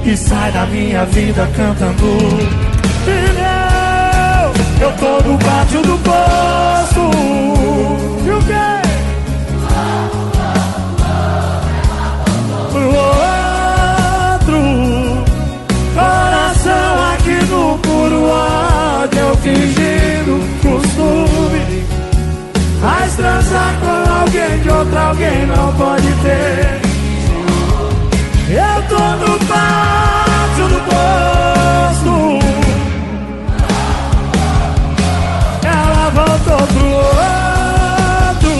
E sai da minha vida cantando. Pneu, eu tô no pátio do posto. Transar com alguém de outro alguém não pode ter. Eu tô no pátio do posto. Ela voltou pro outro.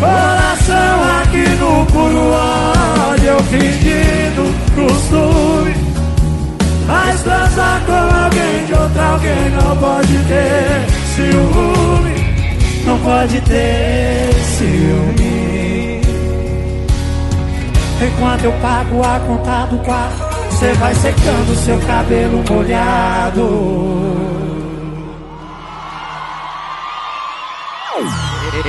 Coração aqui no puro ódio, fingindo costume. Mas transar com alguém de outro alguém não pode ter ciúme. Não pode ter ciúme. Enquanto eu pago a conta do quarto, você vai secando seu cabelo molhado.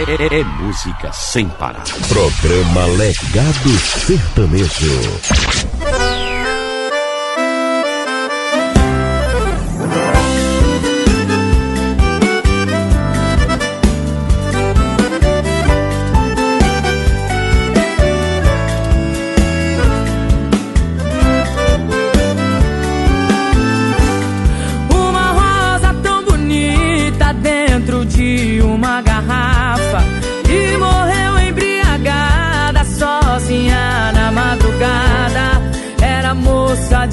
É, é música sem parar. Programa Legado Sertanejo.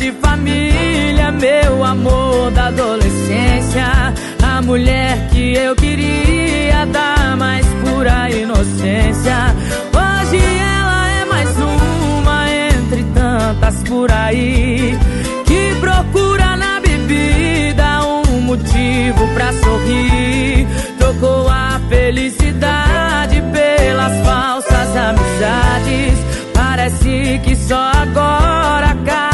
De família, meu amor da adolescência, a mulher que eu queria dar mais pura inocência. Hoje ela é mais uma entre tantas por aí que procura na bebida um motivo pra sorrir. Trocou a felicidade pelas falsas amizades. Parece que só agora caio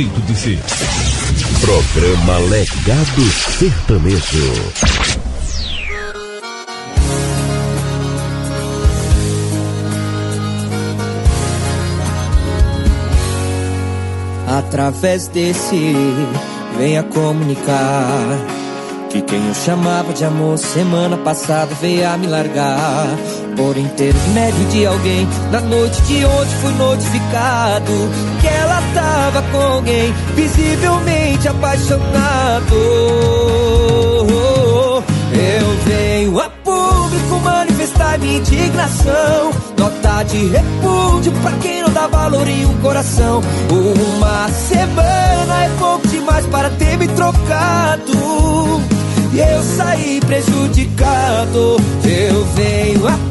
jeito de ser. Programa Legado Sertanejo. Através desse, venha comunicar que quem eu chamava de amor semana passada veio a me largar. Por intermédio de alguém, na noite de ontem fui notificado que ela tava com alguém visivelmente apaixonado. Eu venho a público manifestar minha indignação. Nota de repúdio pra quem não dá valor em um coração. Uma semana é pouco demais para ter me trocado. E eu saí prejudicado. Eu venho a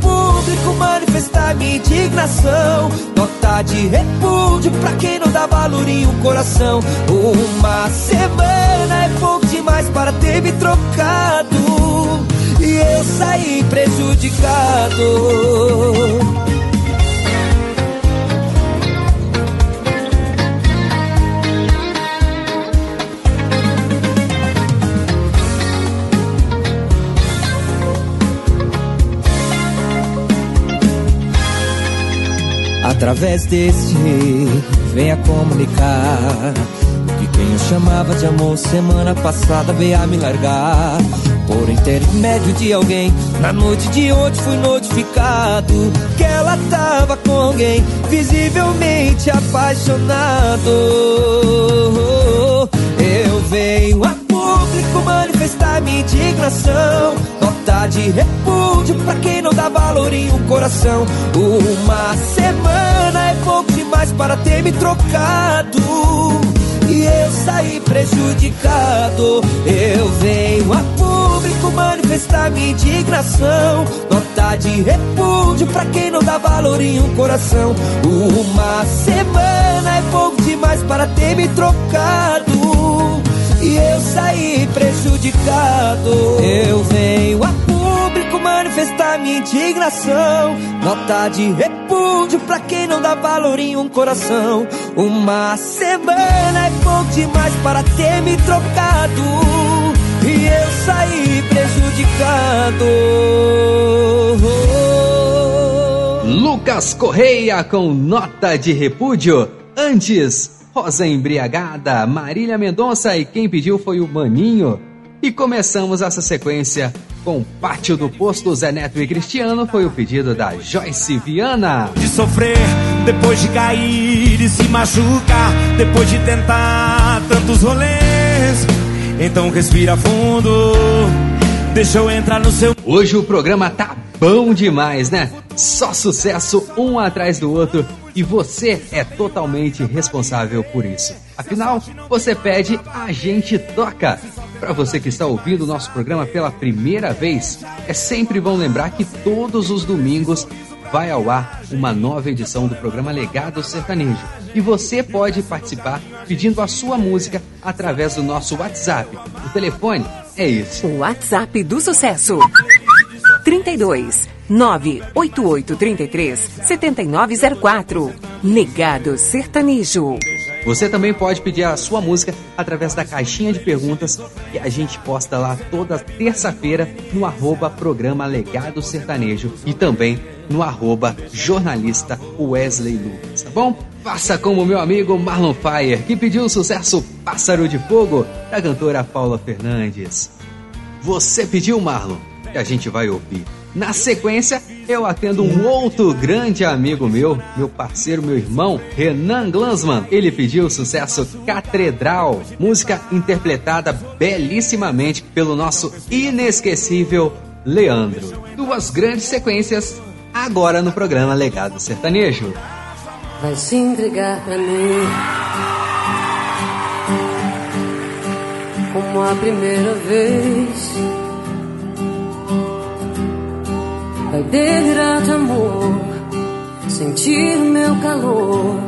público manifestar minha indignação. Nota de repúdio pra quem não dá valor em um coração. Uma semana é pouco demais para ter me trocado. E eu saí prejudicado. Através desse venha comunicar que quem eu chamava de amor semana passada veio a me largar. Por intermédio de alguém, na noite de ontem fui notificado que ela tava com alguém visivelmente apaixonado. Eu venho a público manifestar minha indignação. Nota de repúdio pra quem não dá valor em um coração. Uma semana é pouco demais para ter me trocado. E eu saí prejudicado. Eu venho a público manifestar minha indignação. Nota de repúdio pra quem não dá valor em um coração. Uma semana é pouco demais para ter me trocado. E eu saí prejudicado. Eu venho a público manifestar minha indignação. Nota de repúdio pra quem não dá valor em um coração. Uma semana é pouco demais para ter me trocado. E eu saí prejudicado. Lucas Correia com nota de repúdio. Antes, Rosa Embriagada, Marília Mendonça e quem pediu foi o Maninho. E começamos essa sequência com Pátio do Posto Zé Neto e Cristiano, foi o pedido da Joyce Viana. De sofrer, depois de cair e se machucar, depois de tentar tantos rolês. Então respira fundo, deixa eu entrar no seu. Hoje o programa tá bom demais, né? Só sucesso um atrás do outro e você é totalmente responsável por isso. Afinal, você pede, a gente toca. Para você que está ouvindo o nosso programa pela primeira vez, é sempre bom lembrar que todos os domingos vai ao ar uma nova edição do programa Legado Sertanejo. E você pode participar pedindo a sua música através do nosso WhatsApp. O telefone é esse. O WhatsApp do sucesso. 32 98833 7904. Legado Sertanejo. Você também pode pedir a sua música através da caixinha de perguntas que a gente posta lá toda terça-feira no arroba programa Legado Sertanejo e também no arroba jornalista Wesley Lucas, tá bom? Faça como meu amigo Marlon Fire, que pediu o sucesso Pássaro de Fogo da cantora Paula Fernandes. Você pediu, Marlon, e a gente vai ouvir. Na sequência, eu atendo um outro grande amigo meu, meu parceiro, meu irmão, Renan Glansman. Ele pediu o sucesso Catedral, música interpretada belíssimamente pelo nosso inesquecível Leandro. Duas grandes sequências agora no programa Legado Sertanejo. Vai se entregar pra mim como a primeira vez. Vai de amor, sentir o meu calor,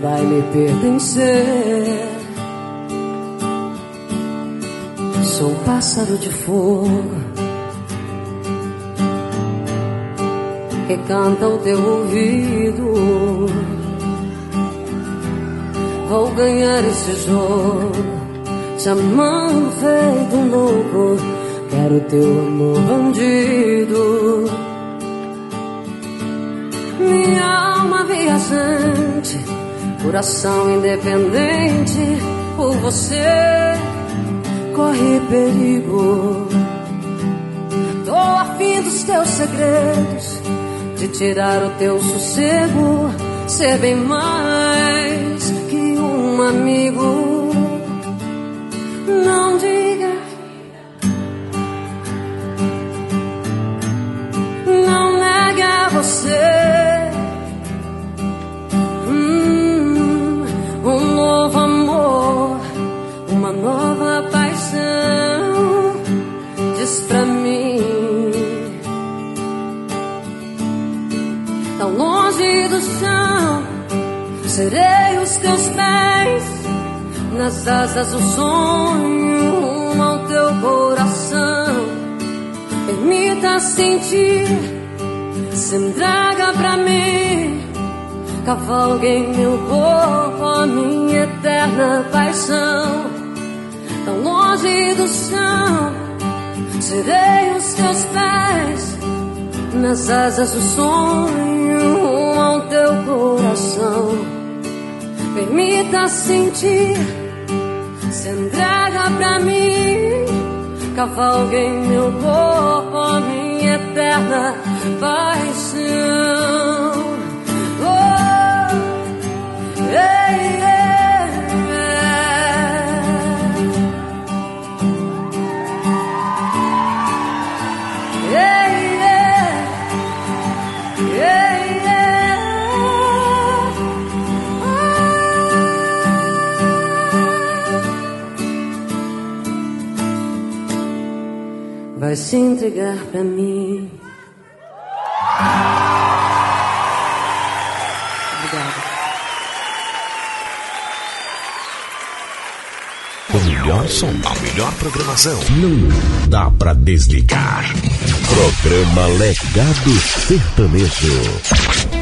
vai me pertencer. Sou pássaro de fogo que canta ao teu ouvido. Vou ganhar esse jogo, te amando feito um louco. Quero teu amor bandido. Minha alma viajante, coração independente. Por você corre perigo. Tô afim dos teus segredos, de tirar o teu sossego, ser bem mais que um amigo. Não diga, você. Hum, um novo amor, uma nova paixão. Diz pra mim, tão longe do chão, serei os teus pés nas asas do sonho, rumo ao teu coração. Permita sentir, se entrega pra mim. Cavalgue em meu corpo a minha eterna paixão. Tão longe do chão, serei os teus pés nas asas do sonho, ao teu coração. Permita sentir, se entrega pra mim. Cavalgue em meu corpo Vai se entregar pra mim. Obrigada. O melhor som, a melhor programação. Não dá pra desligar. Programa Legado Sertanejo.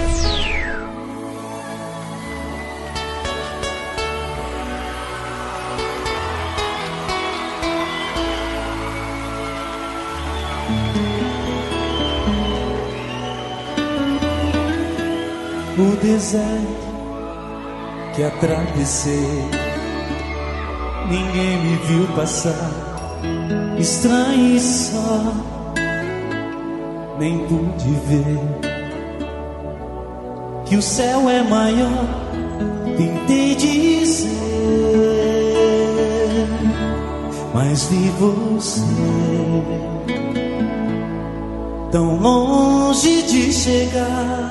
Deserto que atravessei, ninguém me viu passar, estranho e só, nem pude ver que o céu é maior. Tentei dizer, mas vi você tão longe de chegar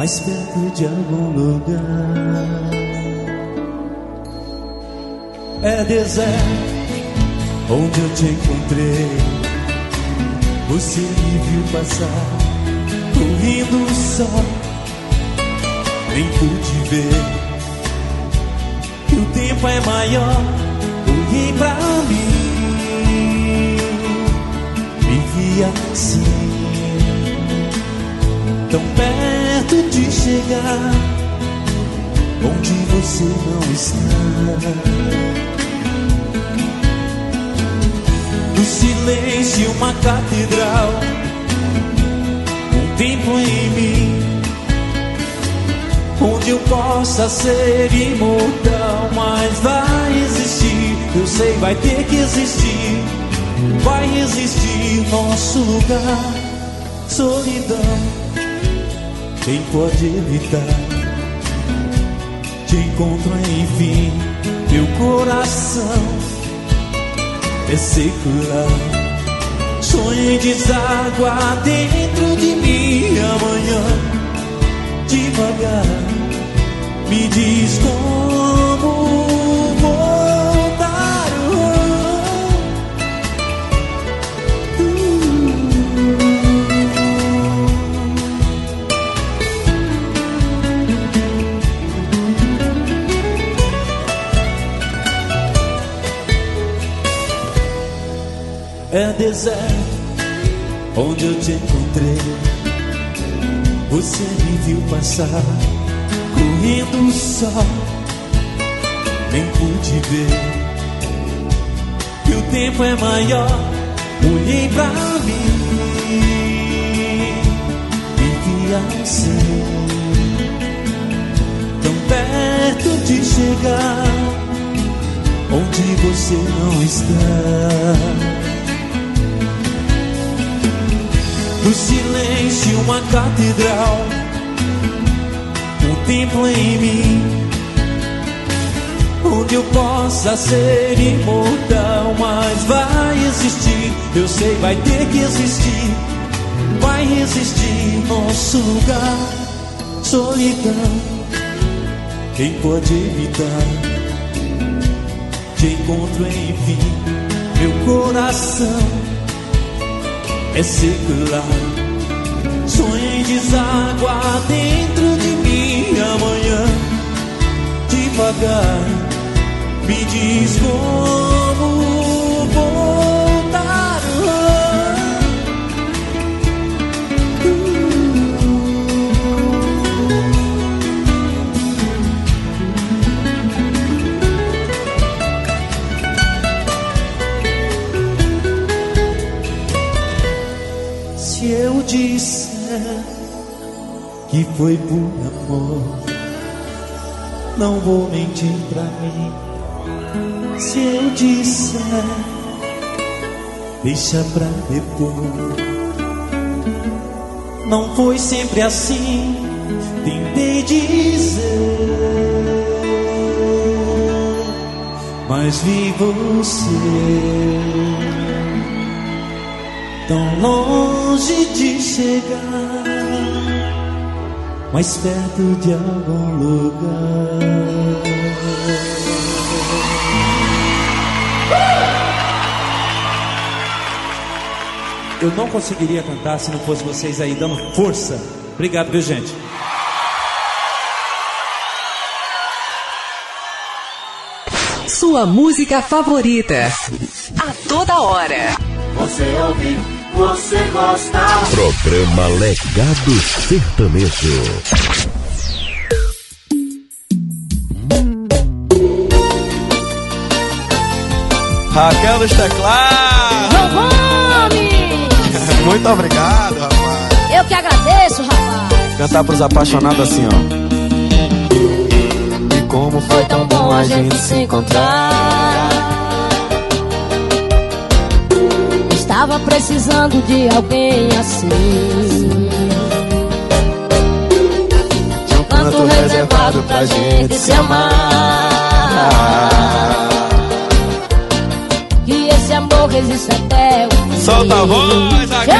mais perto de algum lugar. É deserto onde eu te encontrei. Você me viu passar, correndo só, nem pude ver que o tempo é maior. Olhei pra mim, me vi assim tão perto de chegar onde você não está. No silêncio, uma catedral, um templo em mim, onde eu possa ser imortal, mas vai existir, eu sei, vai ter que existir, vai existir nosso lugar, solidão quem pode evitar? Te encontro enfim, meu coração é secular. Sonho deságua dentro de mim amanhã, devagar. Me diz É deserto onde eu te encontrei. Você me viu passar, correndo só, nem pude ver. Que o tempo é maior, olhei pra mim e vi assim, tão perto de chegar onde você não está. Do silêncio, uma catedral, um templo em mim, onde eu possa ser imortal. Mas vai existir, eu sei, vai ter que existir, vai resistir nosso lugar, solidão. Quem pode evitar? Te encontro, enfim, meu coração é secular. Sonho em deságua dentro de mim amanhã. Devagar, me diz como foi por amor, não vou mentir pra mim. Se eu disser, deixa pra depois. Não foi sempre assim, tentei dizer, mas vi você tão longe de chegar, mais perto de algum lugar. Eu não conseguiria cantar se não fosse vocês aí dando força. Obrigado, viu, gente? Sua música favorita. A toda hora. Você ouve, você gosta. Programa Legado Sertanejo. Raquel dos teclados. [laughs] Muito obrigado, rapaz. Eu que agradeço, rapaz. Cantar pros apaixonados assim, ó. E como foi tão bom a gente se encontrar. Estava precisando de alguém assim. De um canto reservado pra gente se amar. Que esse amor resiste até o fim. Solta a voz, Raquel.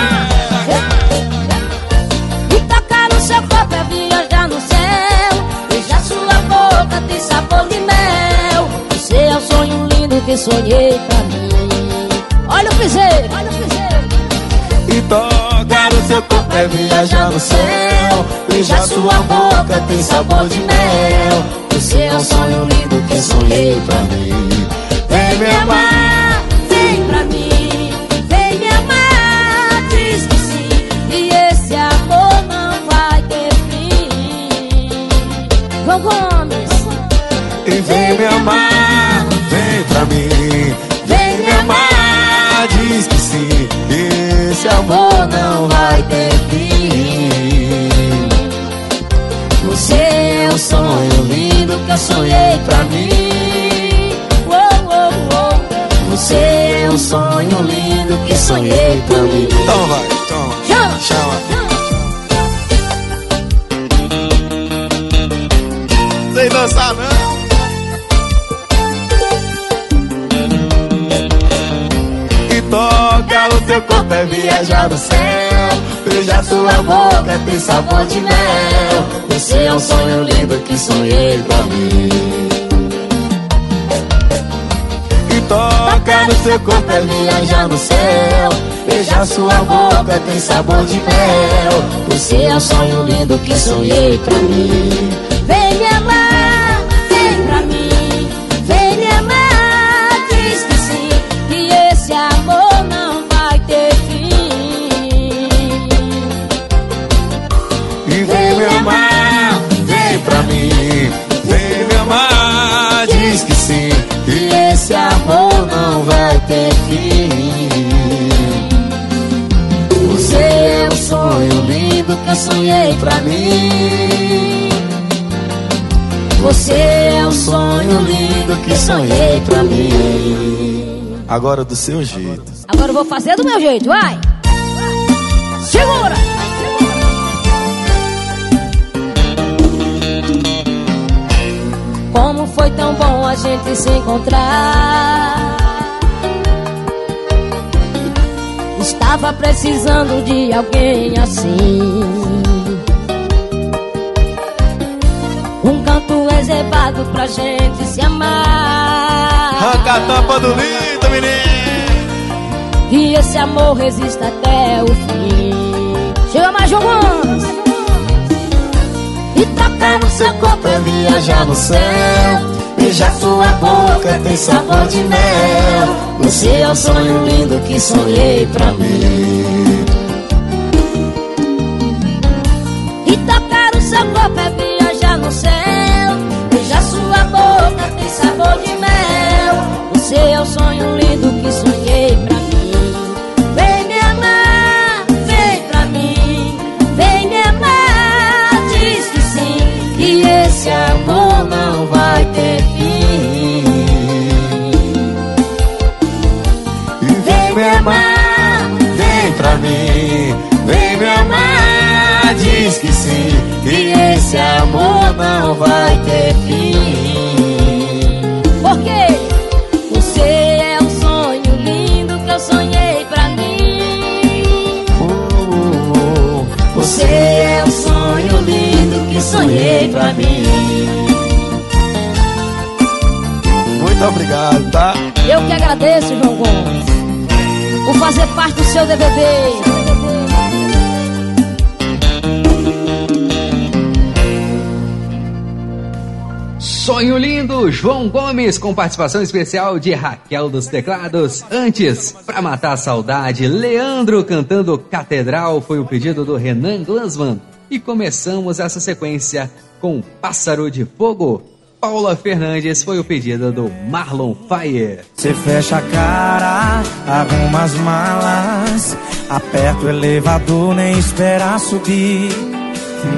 E tocar no seu corpo é viajar no céu. Beijar sua boca tem sabor de mel. Você é o sonho lindo que sonhei pra mim. Olha o piseiro, olha o piseiro. Tocar no seu corpo é viajar no céu. Beijar sua boca tem sabor de mel. Você é um sonho lindo que sonhei pra mim. Vem me amar. Vem pra mim, vem me amar. Diz que sim, e esse amor não vai ter fim. Gomes, E vem me amar, Esse amor não vai ter fim. Você é um sonho lindo que eu sonhei pra mim. Você é um sonho lindo que sonhei pra mim. Então vai, toma. Chama, chama. Sem dançar não. Teu corpo é viajar no céu. Beijar sua boca tem sabor de mel. Você é um sonho lindo que sonhei pra mim. E toca no teu corpo é viajar no céu. Beijar sua boca tem sabor de mel. Você é um sonho lindo que sonhei pra mim. Eu sonhei pra mim. Você é um sonho lindo que sonhei pra mim. Agora do seu jeito. Agora eu vou fazer do meu jeito, vai! Segura! Como foi tão bom a gente se encontrar. Estava precisando de alguém assim. Um canto reservado pra gente se amar. Arranca a tampa do lindo, menino. E esse amor resista até o fim. Chega mais jogando. E tocar no seu corpo é viajar no céu. Beijar sua boca tem sabor de mel. Você é o sonho lindo que sonhei pra mim. Diz que sim. E esse amor não vai ter fim. Por quê? Você é um sonho lindo que eu sonhei pra mim. Você é um sonho lindo que sonhei pra mim. Muito obrigado, tá? Eu que agradeço, João Gomes, por fazer parte do seu DVD. Sonho lindo, João Gomes, com participação especial de Raquel dos Teclados. Antes, pra matar a saudade, Leandro cantando Catedral foi o pedido do Renan Glansman. E começamos essa sequência com Pássaro de Fogo. Paula Fernandes foi o pedido do Marlon Fire. Você fecha a cara, arruma as malas, aperta o elevador, nem espera subir.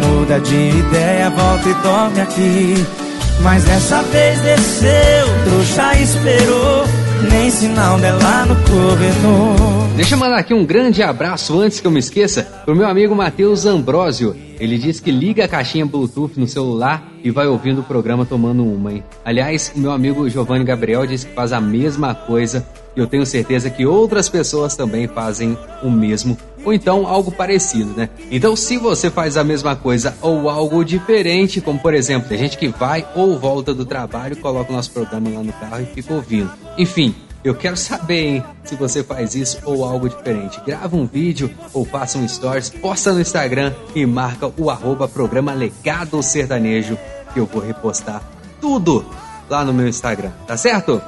Muda de ideia, volta e dorme aqui. Mas dessa vez desceu, trouxa esperou, nem sinal dela no corredor. Deixa eu mandar aqui um grande abraço antes que eu me esqueça pro meu amigo Matheus Ambrosio. Ele diz que liga a caixinha Bluetooth no celular e vai ouvindo o programa tomando uma, hein? Aliás, o meu amigo Giovanni Gabriel diz que faz a mesma coisa e eu tenho certeza que outras pessoas também fazem o mesmo ou então algo parecido, né? Então, se você faz a mesma coisa ou algo diferente, como por exemplo, tem gente que vai ou volta do trabalho, coloca o nosso programa lá no carro e fica ouvindo. Enfim, eu quero saber, hein, se você faz isso ou algo diferente. Grava um vídeo ou faça um stories, posta no Instagram e marca o arroba programa Legado Sertanejo que eu vou repostar tudo lá no meu Instagram, tá certo?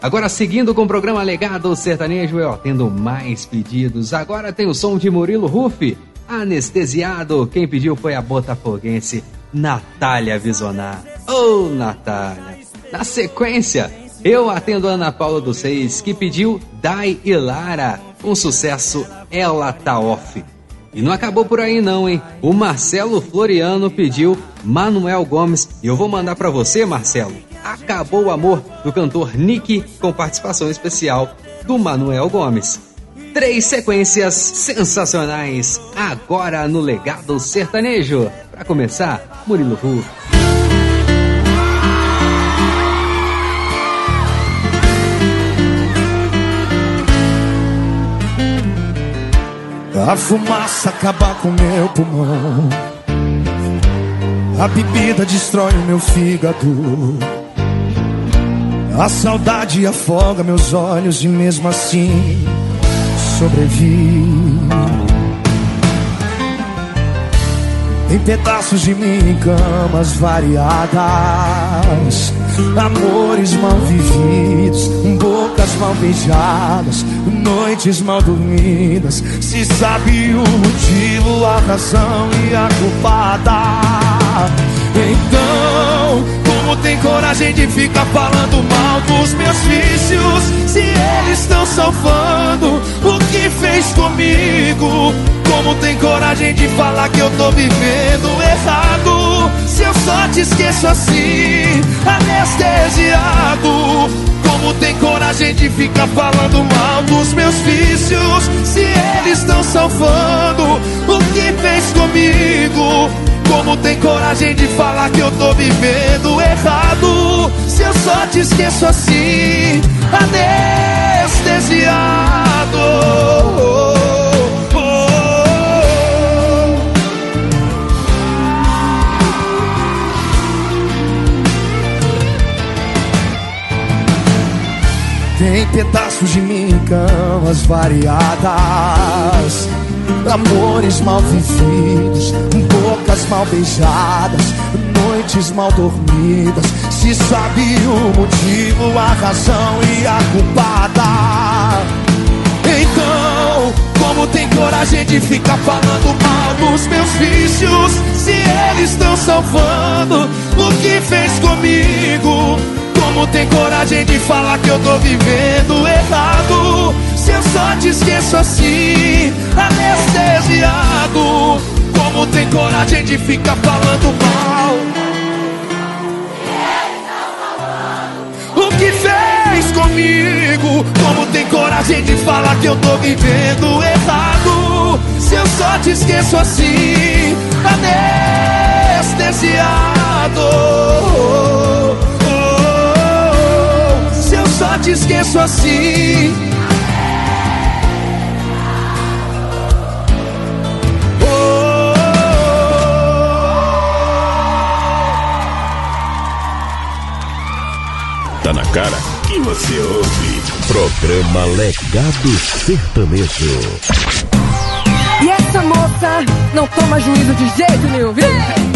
Agora, seguindo com o programa Legado Sertanejo, eu atendo mais pedidos. Agora tem o som de Murilo Ruff, anestesiado. Quem pediu foi a botafoguense Natália Visonar. Ô, oh, Natália! Na sequência, eu atendo a Ana Paula dos Seis, que pediu Dai e Lara, um sucesso Ela Tá Off. E não acabou por aí não, hein? O Marcelo Floriano pediu Manuel Gomes e eu vou mandar para você, Marcelo. Acabou o Amor, do cantor Nick, com participação especial do Manuel Gomes. Três sequências sensacionais, agora no Legado Sertanejo. Para começar, Murilo Ru. A fumaça acaba com meu pulmão. A bebida destrói o meu fígado. A saudade afoga meus olhos e mesmo assim sobrevivo. Tem pedaços de mim em camas variadas, amores mal vividos, bocas mal beijadas, noites mal dormidas. Se sabe o motivo, a razão e a culpada. Então, como tem coragem de ficar falando mal dos meus filhos? salvando o que fez comigo. Como tem coragem de falar que eu tô vivendo errado? Se eu só te esqueço assim, anestesiado. Como tem coragem de ficar falando mal dos meus vícios? Se eles estão salvando o que fez comigo. Como tem coragem de falar que eu tô vivendo errado? Se eu só te esqueço assim, anestesiado. Tem pedaços de mim em camas variadas. Amores mal vividos, bocas mal beijadas Noites mal dormidas. Se sabe o motivo, a razão e a culpada. Então, como tem coragem de ficar falando mal dos meus vícios? Se eles estão salvando o que fez comigo como tem coragem de falar que eu tô vivendo errado? Se eu só te esqueço assim, anestesiado. Como tem coragem de ficar falando mal? O que fez comigo? Como tem coragem de falar que eu tô vivendo errado? Se eu só te esqueço assim, anestesiado te esqueço assim. Tá na cara que você ouve. Programa Legado Sertanejo. E essa moça não toma juízo de jeito nenhum, viu?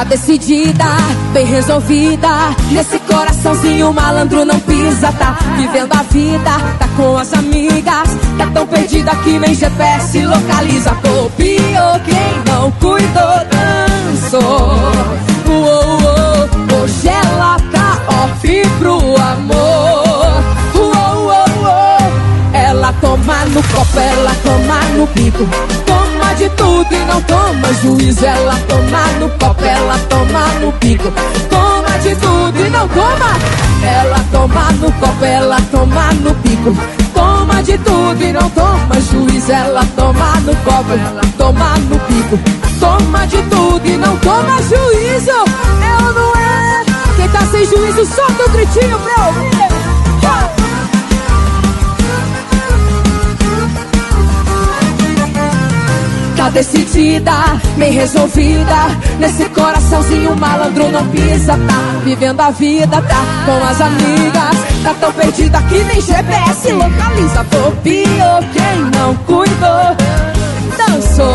Tá decidida, bem resolvida. Nesse coraçãozinho malandro não pisa, tá vivendo a vida, tá com as amigas. Tá tão perdida que nem GPS localiza. Copiou quem não cuidou, dançou. Uou, uou, hoje ela tá off pro amor. Toma no copo, ela toma no bico de tudo e não toma juízo. Ela toma no copo, ela toma no pico. Toma de tudo e não toma. Ela toma no copo, ela toma no pico. Toma de tudo e não toma juízo. Ela toma no copo, ela toma no pico. Toma de tudo e não toma juízo. Eu não é. Quem tá sem juízo, solta o gritinho pra ouvir. Tá decidida, bem resolvida. Nesse coraçãozinho malandro não pisa, tá vivendo a vida, tá com as amigas. Tá tão perdida que nem GPS localiza. Bobeou quem não cuidou, dançou.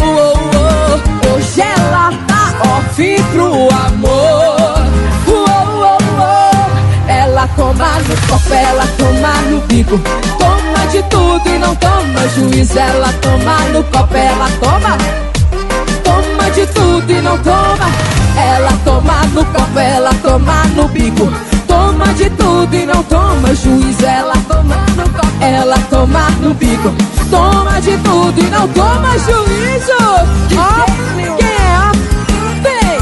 Uou, uou, hoje ela tá off pro amor. Uou, uou, uou, ela toma no copo, ela toma no bico de tudo e não toma juízo. Ela toma no copo, ela toma. Toma de tudo e não toma. Ela toma no copo, ela toma no bico. Toma de tudo e não toma juízo. Ela toma no copo, ela toma no bico. Toma de tudo e não toma juízo. Oh, quem é? Vem,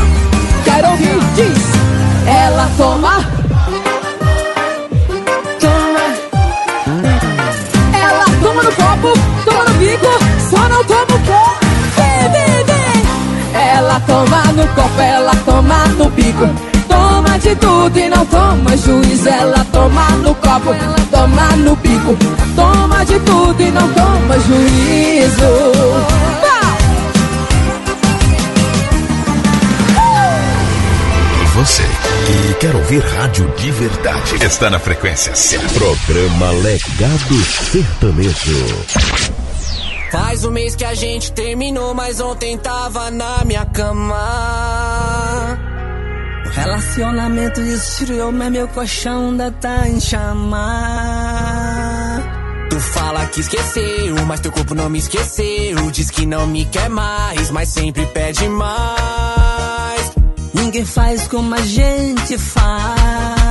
quero ouvir, diz. Ela toma Ela toma no copo, ela toma no bico. Toma de tudo e não toma juízo. Ela toma no copo, ela toma no bico. Toma de tudo e não toma juízo. Você que quer ouvir rádio de verdade está na frequência certa. Programa Legado Sertanejo. Faz um mês que a gente terminou, mas ontem tava na minha cama. Relacionamento esfriou, mas meu colchão ainda tá em chama. Tu fala que esqueceu, mas teu corpo não me esqueceu. Diz que não me quer mais, mas sempre pede mais. Ninguém faz como a gente faz.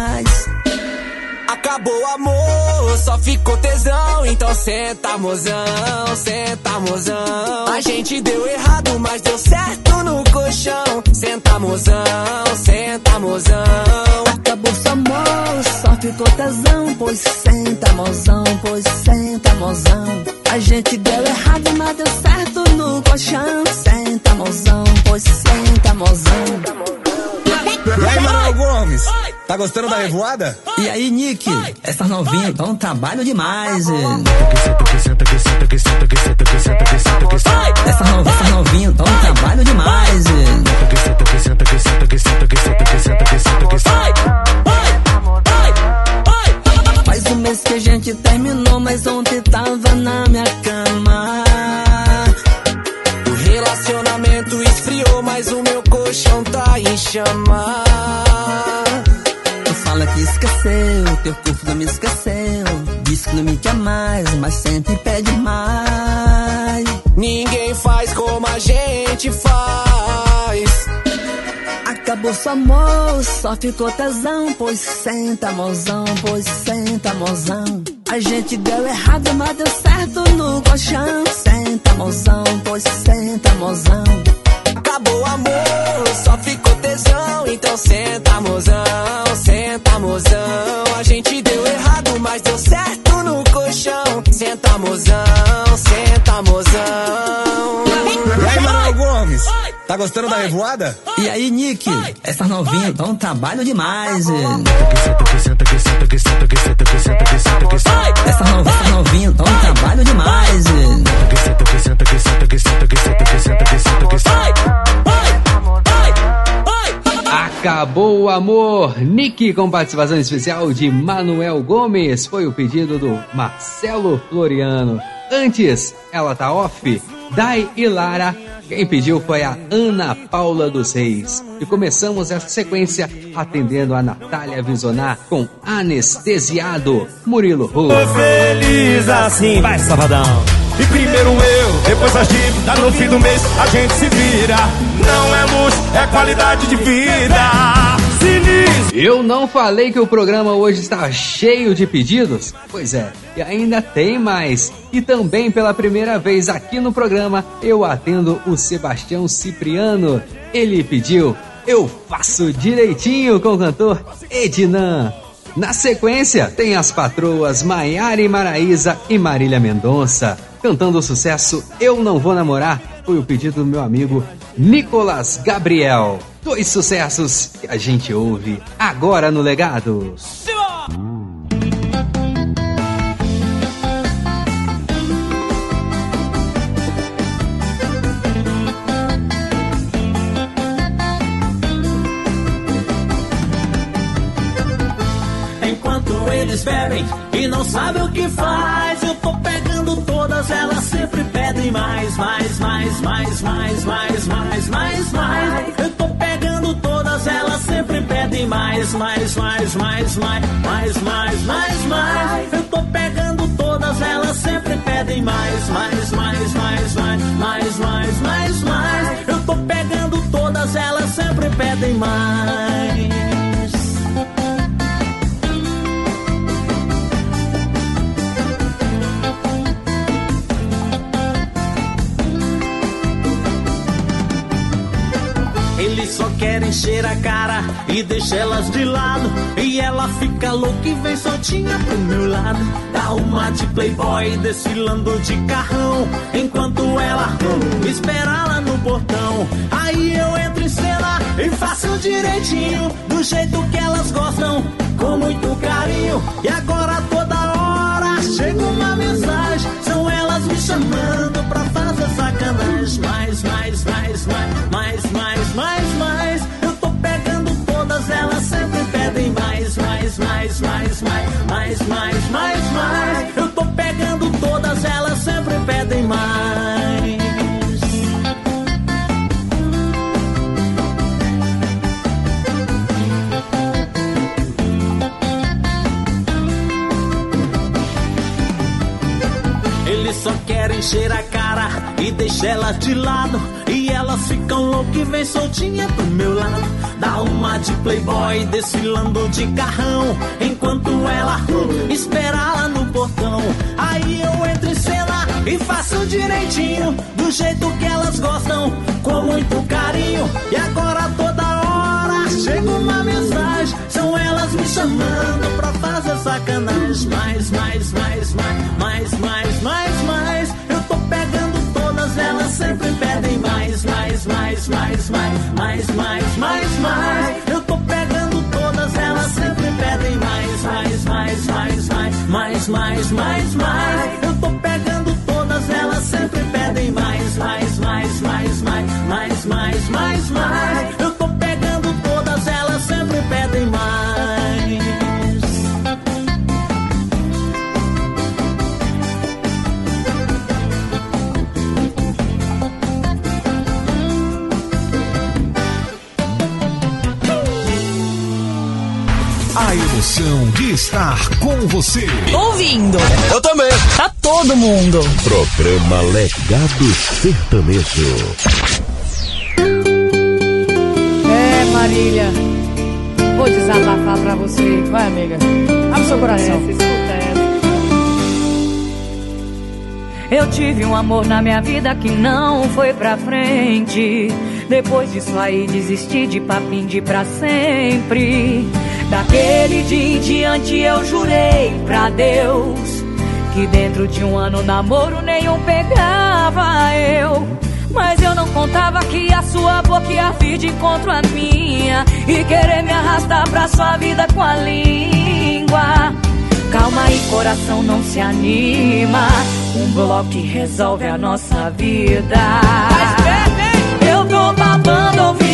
Acabou o amor só ficou tesão. Então senta, mozão, senta, mozão. A gente deu errado, mas deu certo no colchão. Senta, mozão, senta, mozão. Acabou seu amor, só ficou tesão. Pois senta, mozão, pois senta, mozão. A gente deu errado, mas deu certo no colchão. Senta, mozão, pois senta, mozão. E aí, Manuel Gomes? Tá gostando da revoada? E aí, Nick? Essas novinhas dão um trabalho demais. eh. Essas no- essas novinhas dão um trabalho demais. Faz um mês que a gente terminou, mas ontem tava na minha cama. Tu fala que esqueceu, teu corpo não me esqueceu. Diz que não me quer mais, mas sempre pede mais. Ninguém faz como a gente faz. Acabou seu amor, só ficou tesão. Pois senta, mozão, pois senta, mozão. A gente deu errado, mas deu certo no colchão. Senta, mozão, pois senta, mozão. Acabou o amor, só tesão. Então senta, mozão, senta, mozão. A gente deu errado, mas deu certo no colchão. Senta, mozão, senta, mozão. E aí, Manuel Gomes? Tá gostando da revoada? E aí, Nick? Essas novinhas dão um trabalho demais. eh. Essas no- essas novinhas dão um trabalho demais. Acabou o amor. Nick com participação especial de Manuel Gomes. Foi o pedido do Marcelo Floriano. Antes, ela tá off. Dai e Lara. Quem pediu foi a Ana Paula dos Reis. E começamos essa sequência atendendo a Natália Visonar com Anestesiado, Murilo Ru. Tô feliz assim, vai Sabadão. E primeiro eu, depois a dívida, no fim do mês a gente se vira. Não é luxo, é qualidade de vida. Sinistro. Eu não falei que o programa hoje está cheio de pedidos? Pois é, e ainda tem mais. E também pela primeira vez aqui no programa eu atendo o Sebastião Cipriano. Ele pediu Eu Faço Direitinho com o cantor Ednan. Na sequência, tem as patroas Maiara e Maraísa e Marília Mendonça. Cantando o sucesso Eu Não Vou Namorar, foi o pedido do meu amigo Nicolas Gabriel. Dois sucessos que a gente ouve agora no legado. Enquanto eles bebem e não sabem o que faz, eu tô pegando todas, elas sempre pedem mais, mais, mais, mais, mais, mais, mais, mais, mais. Eu tô pegando todas, elas sempre pedem mais, mais, mais, mais, mais, mais, mais, mais, mais. Eu tô pegando todas, elas sempre pedem mais, mais, mais, mais, mais, mais, mais, mais, mais. Eu tô pegando todas, elas sempre pedem mais. Só querem encher a cara e deixa elas de lado. E ela fica louca e vem soltinha pro meu lado. Dá uma de playboy desfilando de carrão. Enquanto ela espera lá no portão. Aí eu entro em cena e faço direitinho. Do jeito que elas gostam, com muito carinho. E agora toda mais, mais, mais, mais. Eu tô pegando todas, elas sempre pedem mais. Eles só querem encher a cara e deixar elas de lado calocicão que vem soltinha pro meu lado. Dá uma de playboy desfilando de carrão. Enquanto ela hum, espera lá no portão. Aí eu entro em cena e faço direitinho. Do jeito que elas gostam, com muito carinho. E agora toda hora chega uma mensagem. São elas me chamando pra fazer sacanagem. Mais, mais, mais, mais, mais, mais, mais, mais. mais todas elas, sempre pedem mais, mais, mais, mais, mais, mais, mais, mais, mais. Eu tô pegando todas elas, sempre pedem mais, mais, mais, mais, mais, mais, mais, mais, mais. Eu tô pegando todas elas, sempre pedem mais, mais, mais, mais, mais, mais, mais, mais, mais. De estar com você. Ouvindo. Eu também. Tá todo mundo. Programa Legado Sertanejo. É, Marília. Vou desabafar pra você. Vai, amiga. Abre seu coração. Eu tive um amor na minha vida que não foi pra frente. Depois disso aí desisti de papinho de pra sempre. Daquele dia em diante eu jurei pra Deus que dentro de um ano namoro nenhum pegava eu. Mas eu não contava que a sua boca ia vir de encontro à minha e querer me arrastar pra sua vida com a língua. Calma aí, coração, não se anima. Um bloco que resolve a nossa vida. Eu tô babando ouvindo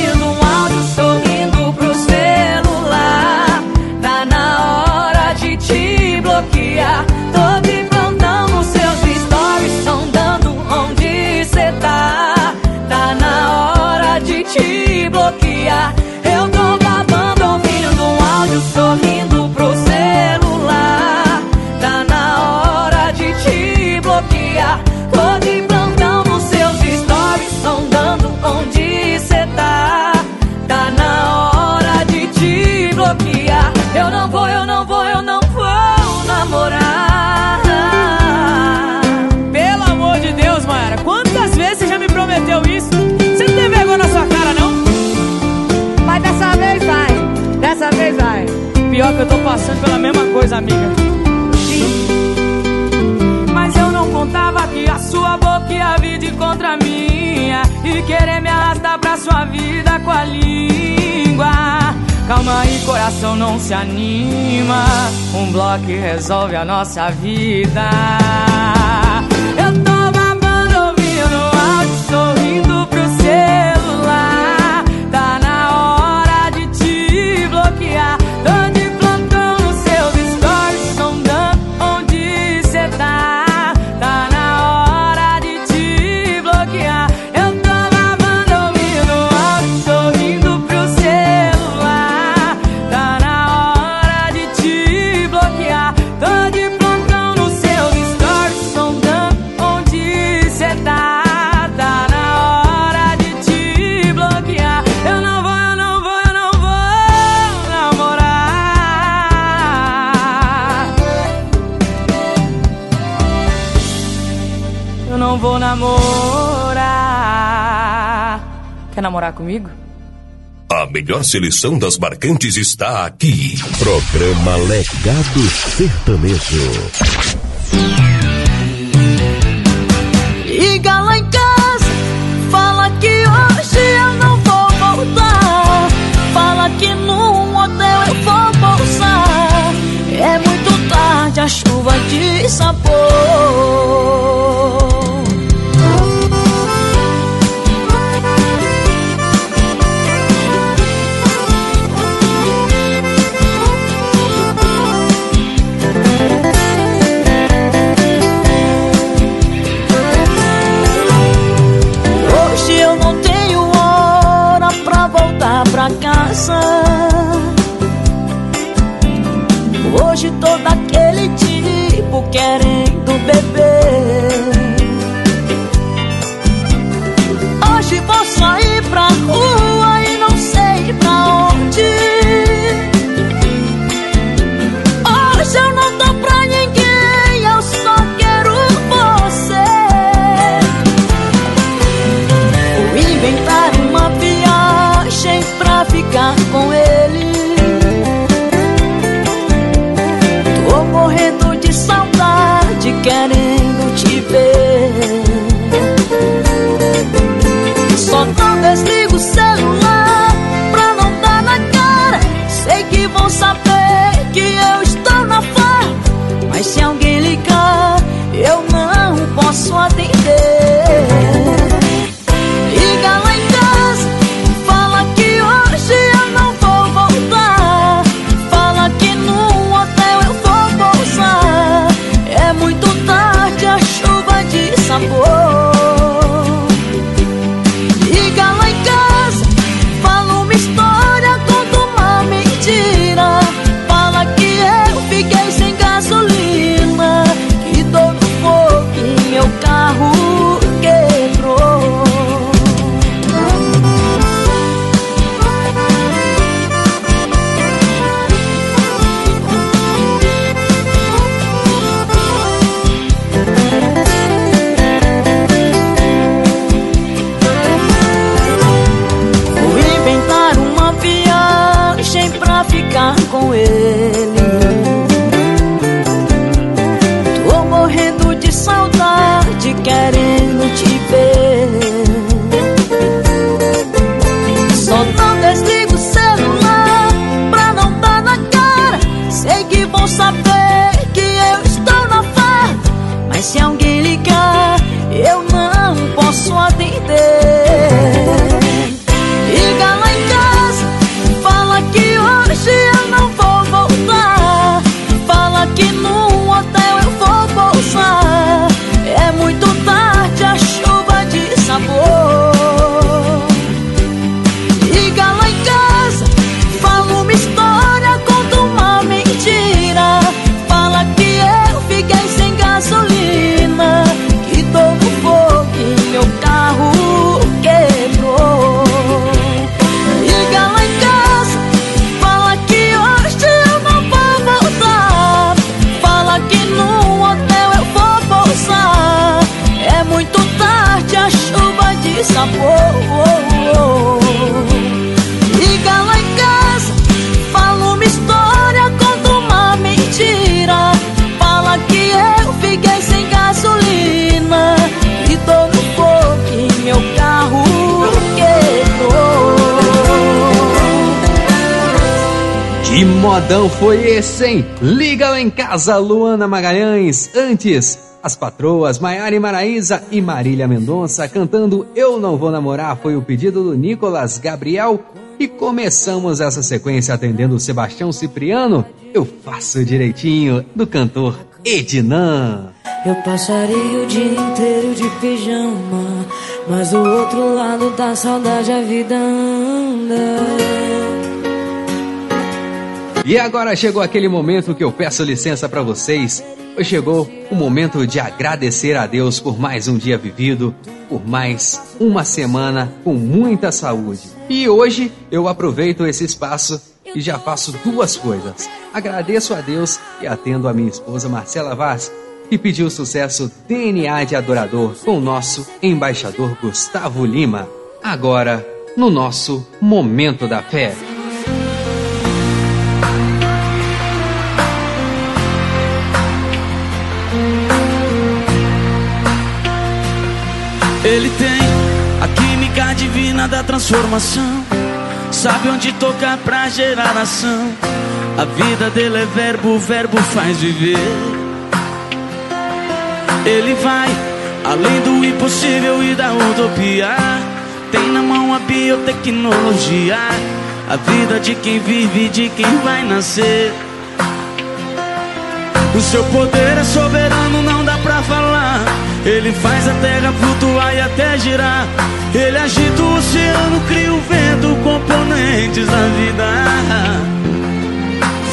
eu tô passando pela mesma coisa, amiga. Mas eu não contava que a sua boca ia vir de contra minha E querer me arrastar pra sua vida com a língua. Calma aí, coração, não se anima. Um bloco resolve a nossa vida Comigo? A melhor seleção das marcantes está aqui. Programa Legado Sertanejo. Liga lá em casa, fala que hoje eu não vou voltar. Fala que num hotel eu vou pousar. É muito tarde, a chuva dissapou. Modão foi esse, hein? Liga lá em casa, Luana Magalhães. Antes, as patroas Maiara e Maraísa e Marília Mendonça cantando Eu Não Vou Namorar foi o pedido do Nicolas Gabriel. E começamos essa sequência atendendo o Sebastião Cipriano. Eu faço direitinho, do cantor Ednan. Eu passaria o dia inteiro de pijama, mas do outro lado da saudade a vida anda. E agora chegou aquele momento que eu peço licença para vocês. Chegou o momento de agradecer a Deus por mais um dia vivido, por mais uma semana com muita saúde. E hoje eu aproveito esse espaço e já faço duas coisas. Agradeço a Deus e atendo a minha esposa Marcela Vaz, que pediu o sucesso DNA de Adorador com o nosso embaixador Gustavo Lima. Agora, no nosso Momento da Fé. Ele tem a química divina da transformação. Sabe onde tocar pra gerar ação. A vida dele é verbo, o verbo faz viver. Ele vai além do impossível e da utopia. Tem na mão a biotecnologia. A vida de quem vive e de quem vai nascer. O seu poder é soberano, não dá pra falar. Ele faz a terra flutuar e até girar. Ele agita o oceano, cria o vento, componentes da vida.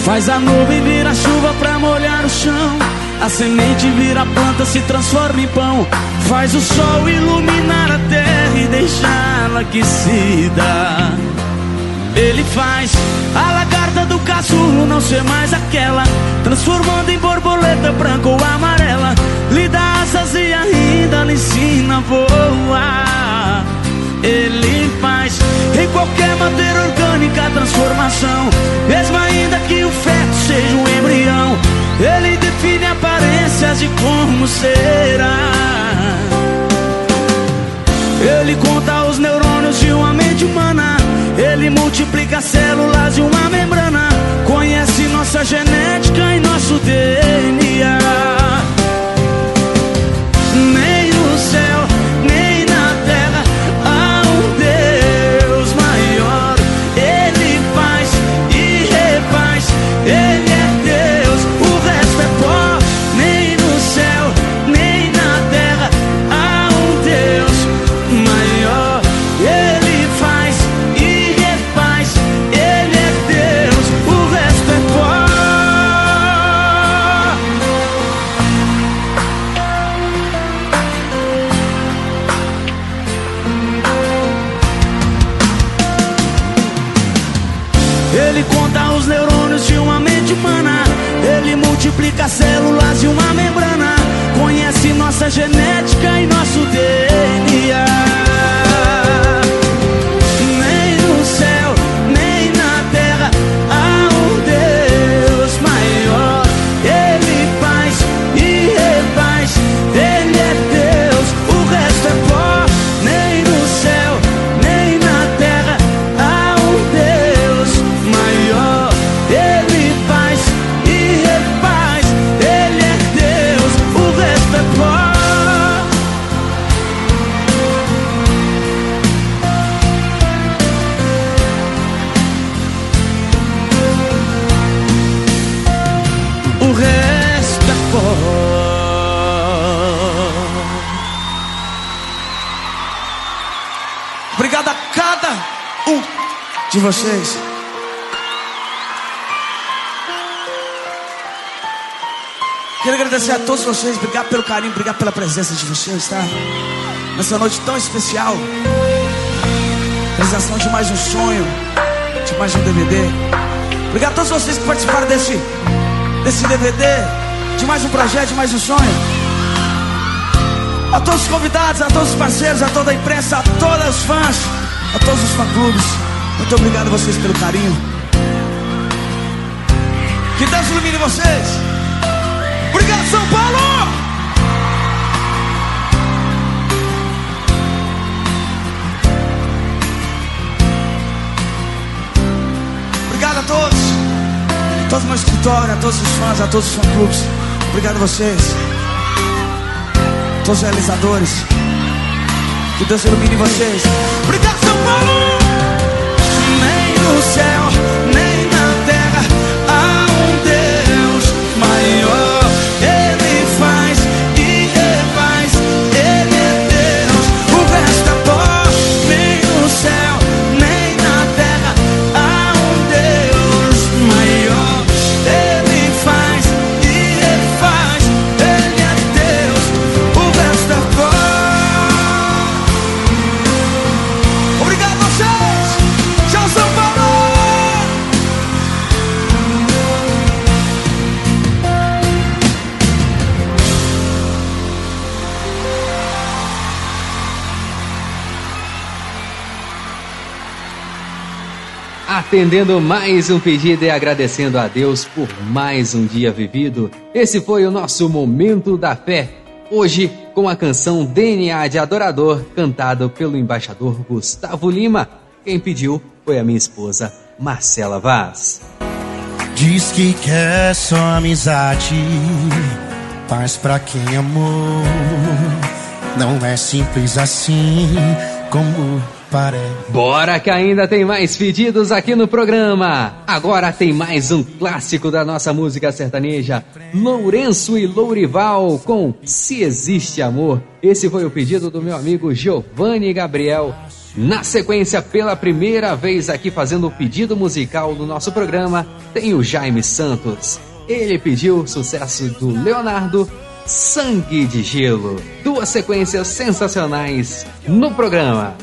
Faz a nuvem virar chuva pra molhar o chão. A semente vira planta, se transforma em pão. Faz o sol iluminar a terra e deixá-la aquecida. Ele faz a lagarta do casulo não ser mais aquela, transformando em borboleta branca ou amarela. Lhe dá asas ainda lhe ensina a voar. Ele faz em qualquer matéria orgânica a transformação, mesmo ainda que o feto seja um embrião. Ele define aparências de como será. Ele conta os neurônios de uma mente humana. Ele multiplica células de uma membrana. Conhece nossa genética e nosso DNA. Vocês, obrigado pelo carinho, obrigado pela presença de vocês, tá? Nessa noite tão especial. Realização de mais um sonho, de mais um DVD. Obrigado a todos vocês que participaram desse, desse DVD, de mais um projeto, de mais um sonho. A todos os convidados, a todos os parceiros, a toda a imprensa, a todos os fãs, a todos os fã-clubes. Muito obrigado a vocês pelo carinho. Que Deus ilumine vocês. Obrigado, São Paulo! A todos o meu escritório, a todos os fãs, a todos os fã-clubes. Obrigado a vocês. Todos os realizadores. Que Deus ilumine vocês. Obrigado, São Paulo! Atendendo mais um pedido e agradecendo a Deus por mais um dia vivido. Esse foi o nosso Momento da Fé. Hoje, com a canção DNA de Adorador, cantado pelo embaixador Gustavo Lima. Quem pediu foi a minha esposa, Marcela Vaz. Diz que quer só amizade, paz pra quem amou. Não é simples assim como. Bora que ainda tem mais pedidos aqui no programa. Agora tem mais um clássico da nossa música sertaneja, Lourenço e Lourival com Se Existe Amor. Esse foi o pedido do meu amigo Giovanni Gabriel. Na sequência, pela primeira vez aqui fazendo o pedido musical do nosso programa, tem o Jaime Santos. Ele pediu o sucesso do Leonardo, Sangue de Gelo. Duas sequências sensacionais no programa.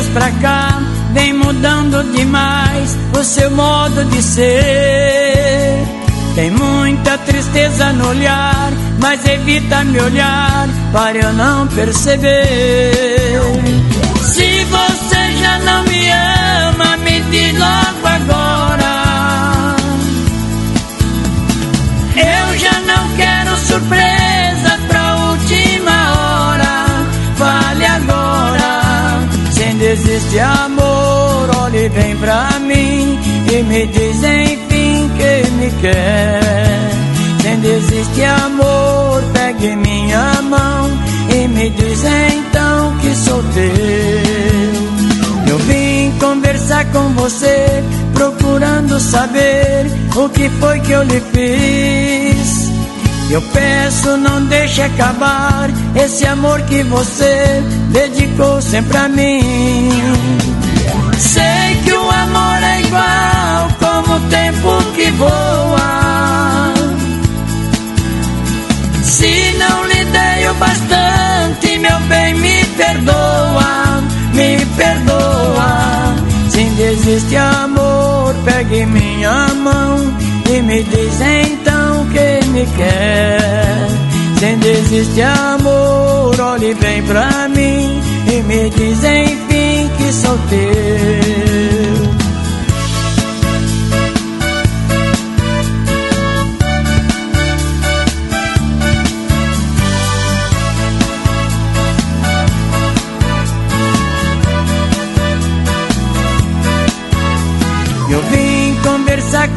Dias pra cá vem mudando demais o seu modo de ser. Tem muita tristeza no olhar, mas evita me olhar para eu não perceber. Se você já não me ama, me diz logo agora. Existe amor, olhe bem pra mim e me diz enfim que me quer. Se existe amor, pegue minha mão e me diz então que sou teu. Eu vim conversar com você, procurando saber o que foi que eu lhe fiz. Eu peço, não deixe acabar esse amor que você dedicou sempre a mim. Sei que o amor é igual como o tempo que voa. Se não lhe dei o bastante, meu bem, me perdoa, me perdoa. Se ainda existe amor, pegue minha mão e me diz então que me quer. Se ainda existe amor, olhe bem pra mim e me diz enfim que sou teu.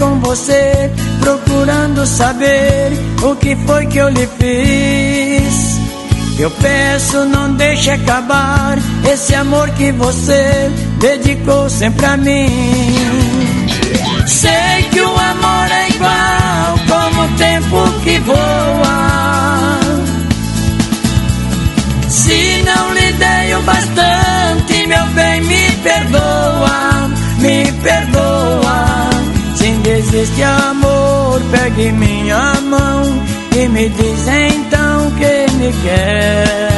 Com você, procurando saber o que foi que eu lhe fiz. Eu peço, não deixe acabar esse amor que você dedicou sempre a mim. Sei que o amor é igual como o tempo que voa. Se não lhe dei o bastante, meu bem, me perdoa, me perdoa. Se ainda existe amor, pegue minha mão e me diz então que me quer.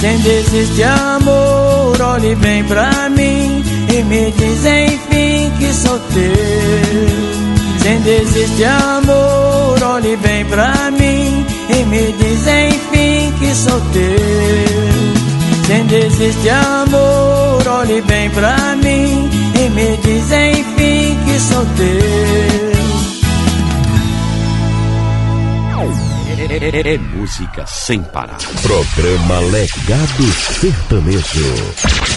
Se ainda existe amor, olhe bem pra mim e me diz enfim que sou teu. Se ainda existe amor, olhe bem pra mim e me diz enfim que sou teu. Se ainda existe amor, olhe bem pra mim e me diz enfim que sou teu. É, música sem parar. Programa Legado Sertanejo.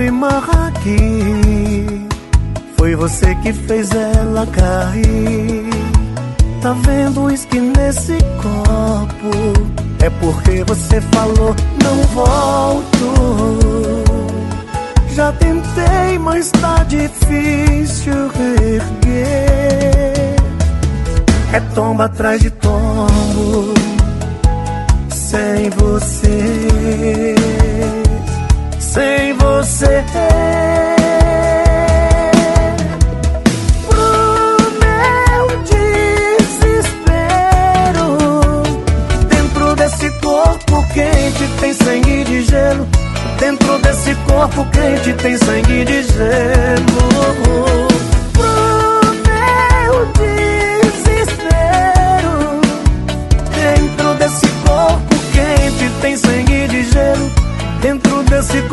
Lágrima aqui? Foi você que fez ela cair. Tá vendo o uísque nesse copo? É porque você falou não volto. Já tentei, mas tá difícil erguer. É tomba atrás de tombo. Sem você, sem você. Dentro desse corpo quente tem sangue de gelo.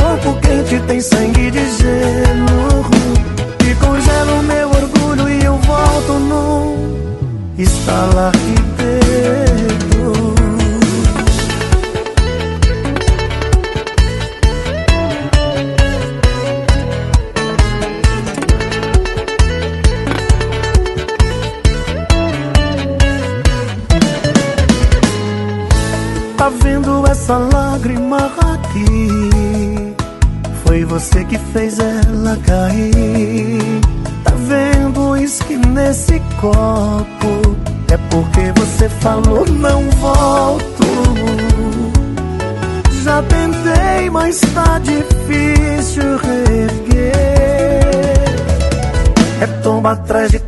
Corpo quente tem sangue de gelo. Que congela o meu orgulho e eu volto num estalar de Tomba atrás de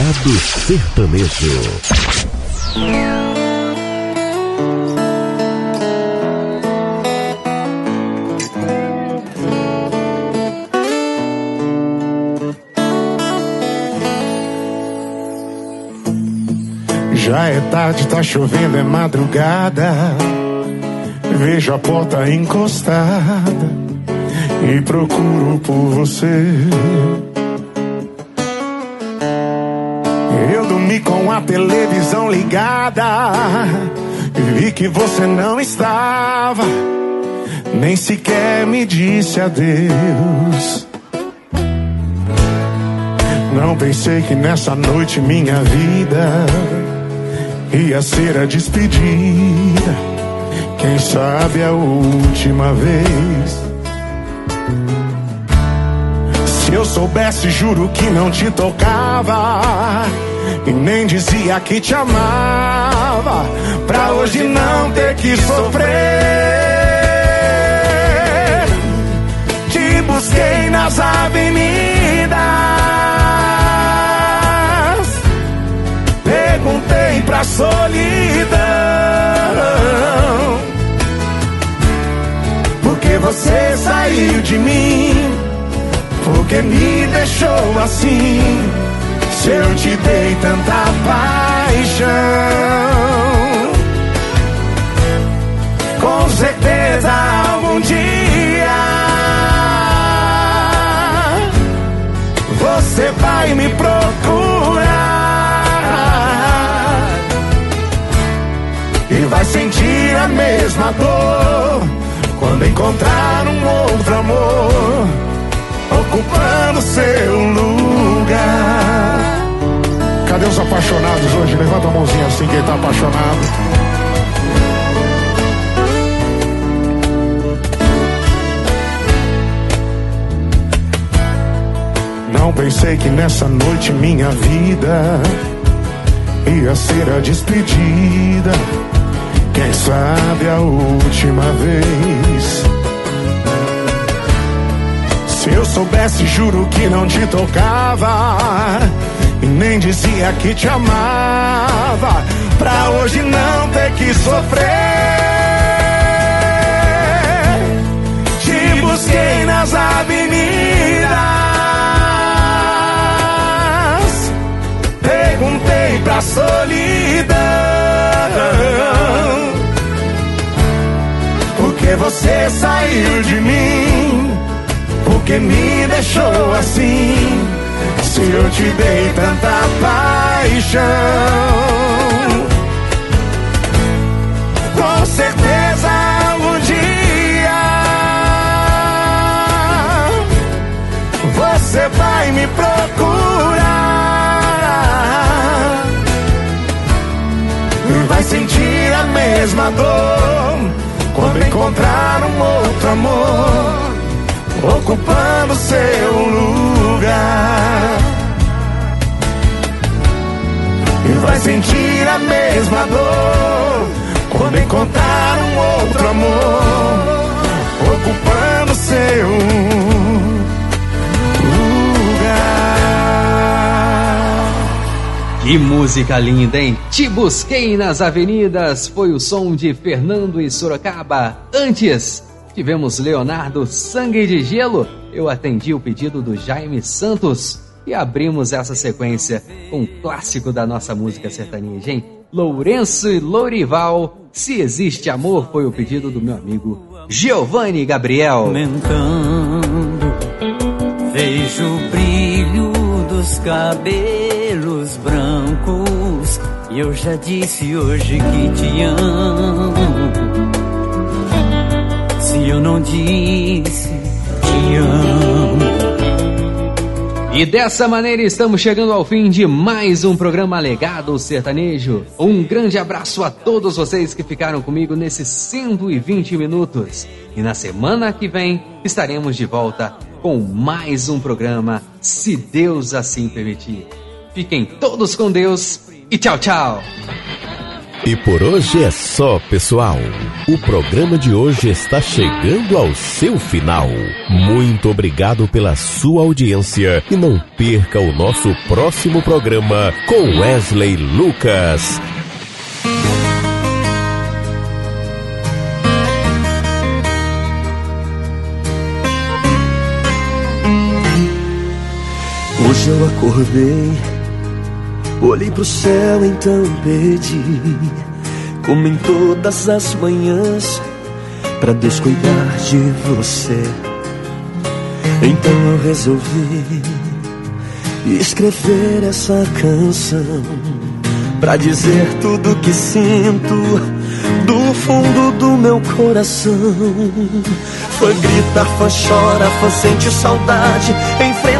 Legado Sertanejo. Já é tarde, tá chovendo, é madrugada. Vejo a porta encostada e procuro por você. Televisão ligada. Vi que você não estava, nem sequer me disse adeus. Não pensei que nessa noite minha vida ia ser a despedida. Quem sabe a última vez. Se eu soubesse, juro que não te tocava. E nem dizia que te amava. Pra hoje não ter que sofrer. Te busquei nas avenidas. Perguntei pra solidão. Porque você saiu de mim. Porque me deixou assim. Se eu te dei tanta paixão, com certeza algum dia você vai me procurar e vai sentir a mesma dor quando encontrar um outro amor ocupando seu lugar. Cadê os apaixonados hoje? Levanta a mãozinha assim, quem tá apaixonado. Não pensei que nessa noite minha vida ia ser a despedida. Quem sabe a última vez. Se eu soubesse, juro que não te tocava. E nem dizia que te amava. Pra hoje não ter que sofrer. Te busquei nas avenidas. Perguntei pra solidão. Porque você saiu de mim. Porque me deixou assim. Se eu te dei tanta paixão, com certeza um dia você vai me procurar e vai sentir a mesma dor quando encontrar um outro amor ocupando seu lugar. E vai sentir a mesma dor quando encontrar um outro amor ocupando seu lugar. Que música linda, hein? Te busquei nas avenidas. Foi o som de Fernando e Sorocaba. Antes, tivemos Leonardo Sangue de Gelo. Eu atendi o pedido do Jaime Santos. E abrimos essa sequência com um clássico da nossa música sertaneja, hein? Lourenço e Lourival. Se existe amor, foi o pedido do meu amigo Giovanni Gabriel. Aumentando, vejo o brilho dos cabelos brancos. E eu já disse hoje que te amo. Eu não disse, te amo. E dessa maneira estamos chegando ao fim de mais um programa Legado Sertanejo. Um grande abraço a todos vocês que ficaram comigo nesses 120 minutos. E na semana que vem estaremos de volta com mais um programa, se Deus assim permitir. Fiquem todos com Deus e tchau, tchau! E por hoje é só, pessoal. O programa de hoje está chegando ao seu final. Muito obrigado pela sua audiência e não perca o nosso próximo programa com Wesley Lucas. Hoje eu acordei, olhei pro céu, então pedi, como em todas as manhãs, pra Deus cuidar de você. Então eu resolvi escrever essa canção pra dizer tudo que sinto do fundo do meu coração. Fã grita, fã chora, fã sente saudade, enfrenta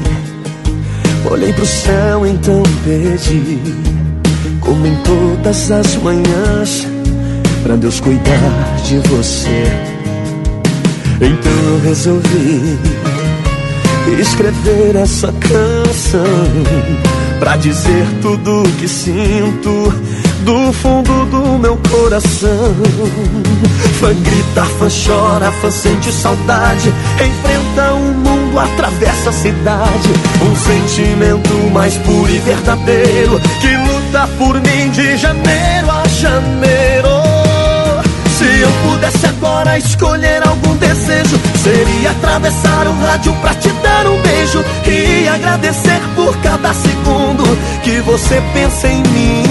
olhei pro céu, então pedi, como em todas as manhãs, pra Deus cuidar de você. Então eu resolvi escrever essa canção pra dizer tudo que sinto do fundo do meu coração. Fã grita, fã chora, fã sente saudade, enfrenta o mundo, atravessa a cidade. Um sentimento mais puro e verdadeiro que luta por mim de janeiro a janeiro. Se eu pudesse agora escolher algum desejo, seria atravessar o rádio pra te dar um beijo e agradecer por cada segundo que você pensa em mim.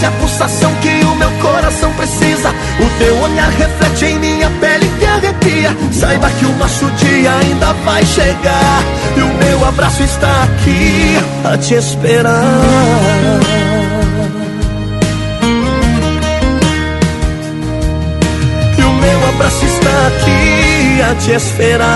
É a pulsação que o meu coração precisa. O teu olhar reflete em minha pele que arrepia. Saiba que o nosso dia ainda vai chegar. E o meu abraço está aqui a te esperar. E o meu abraço está aqui a te esperar.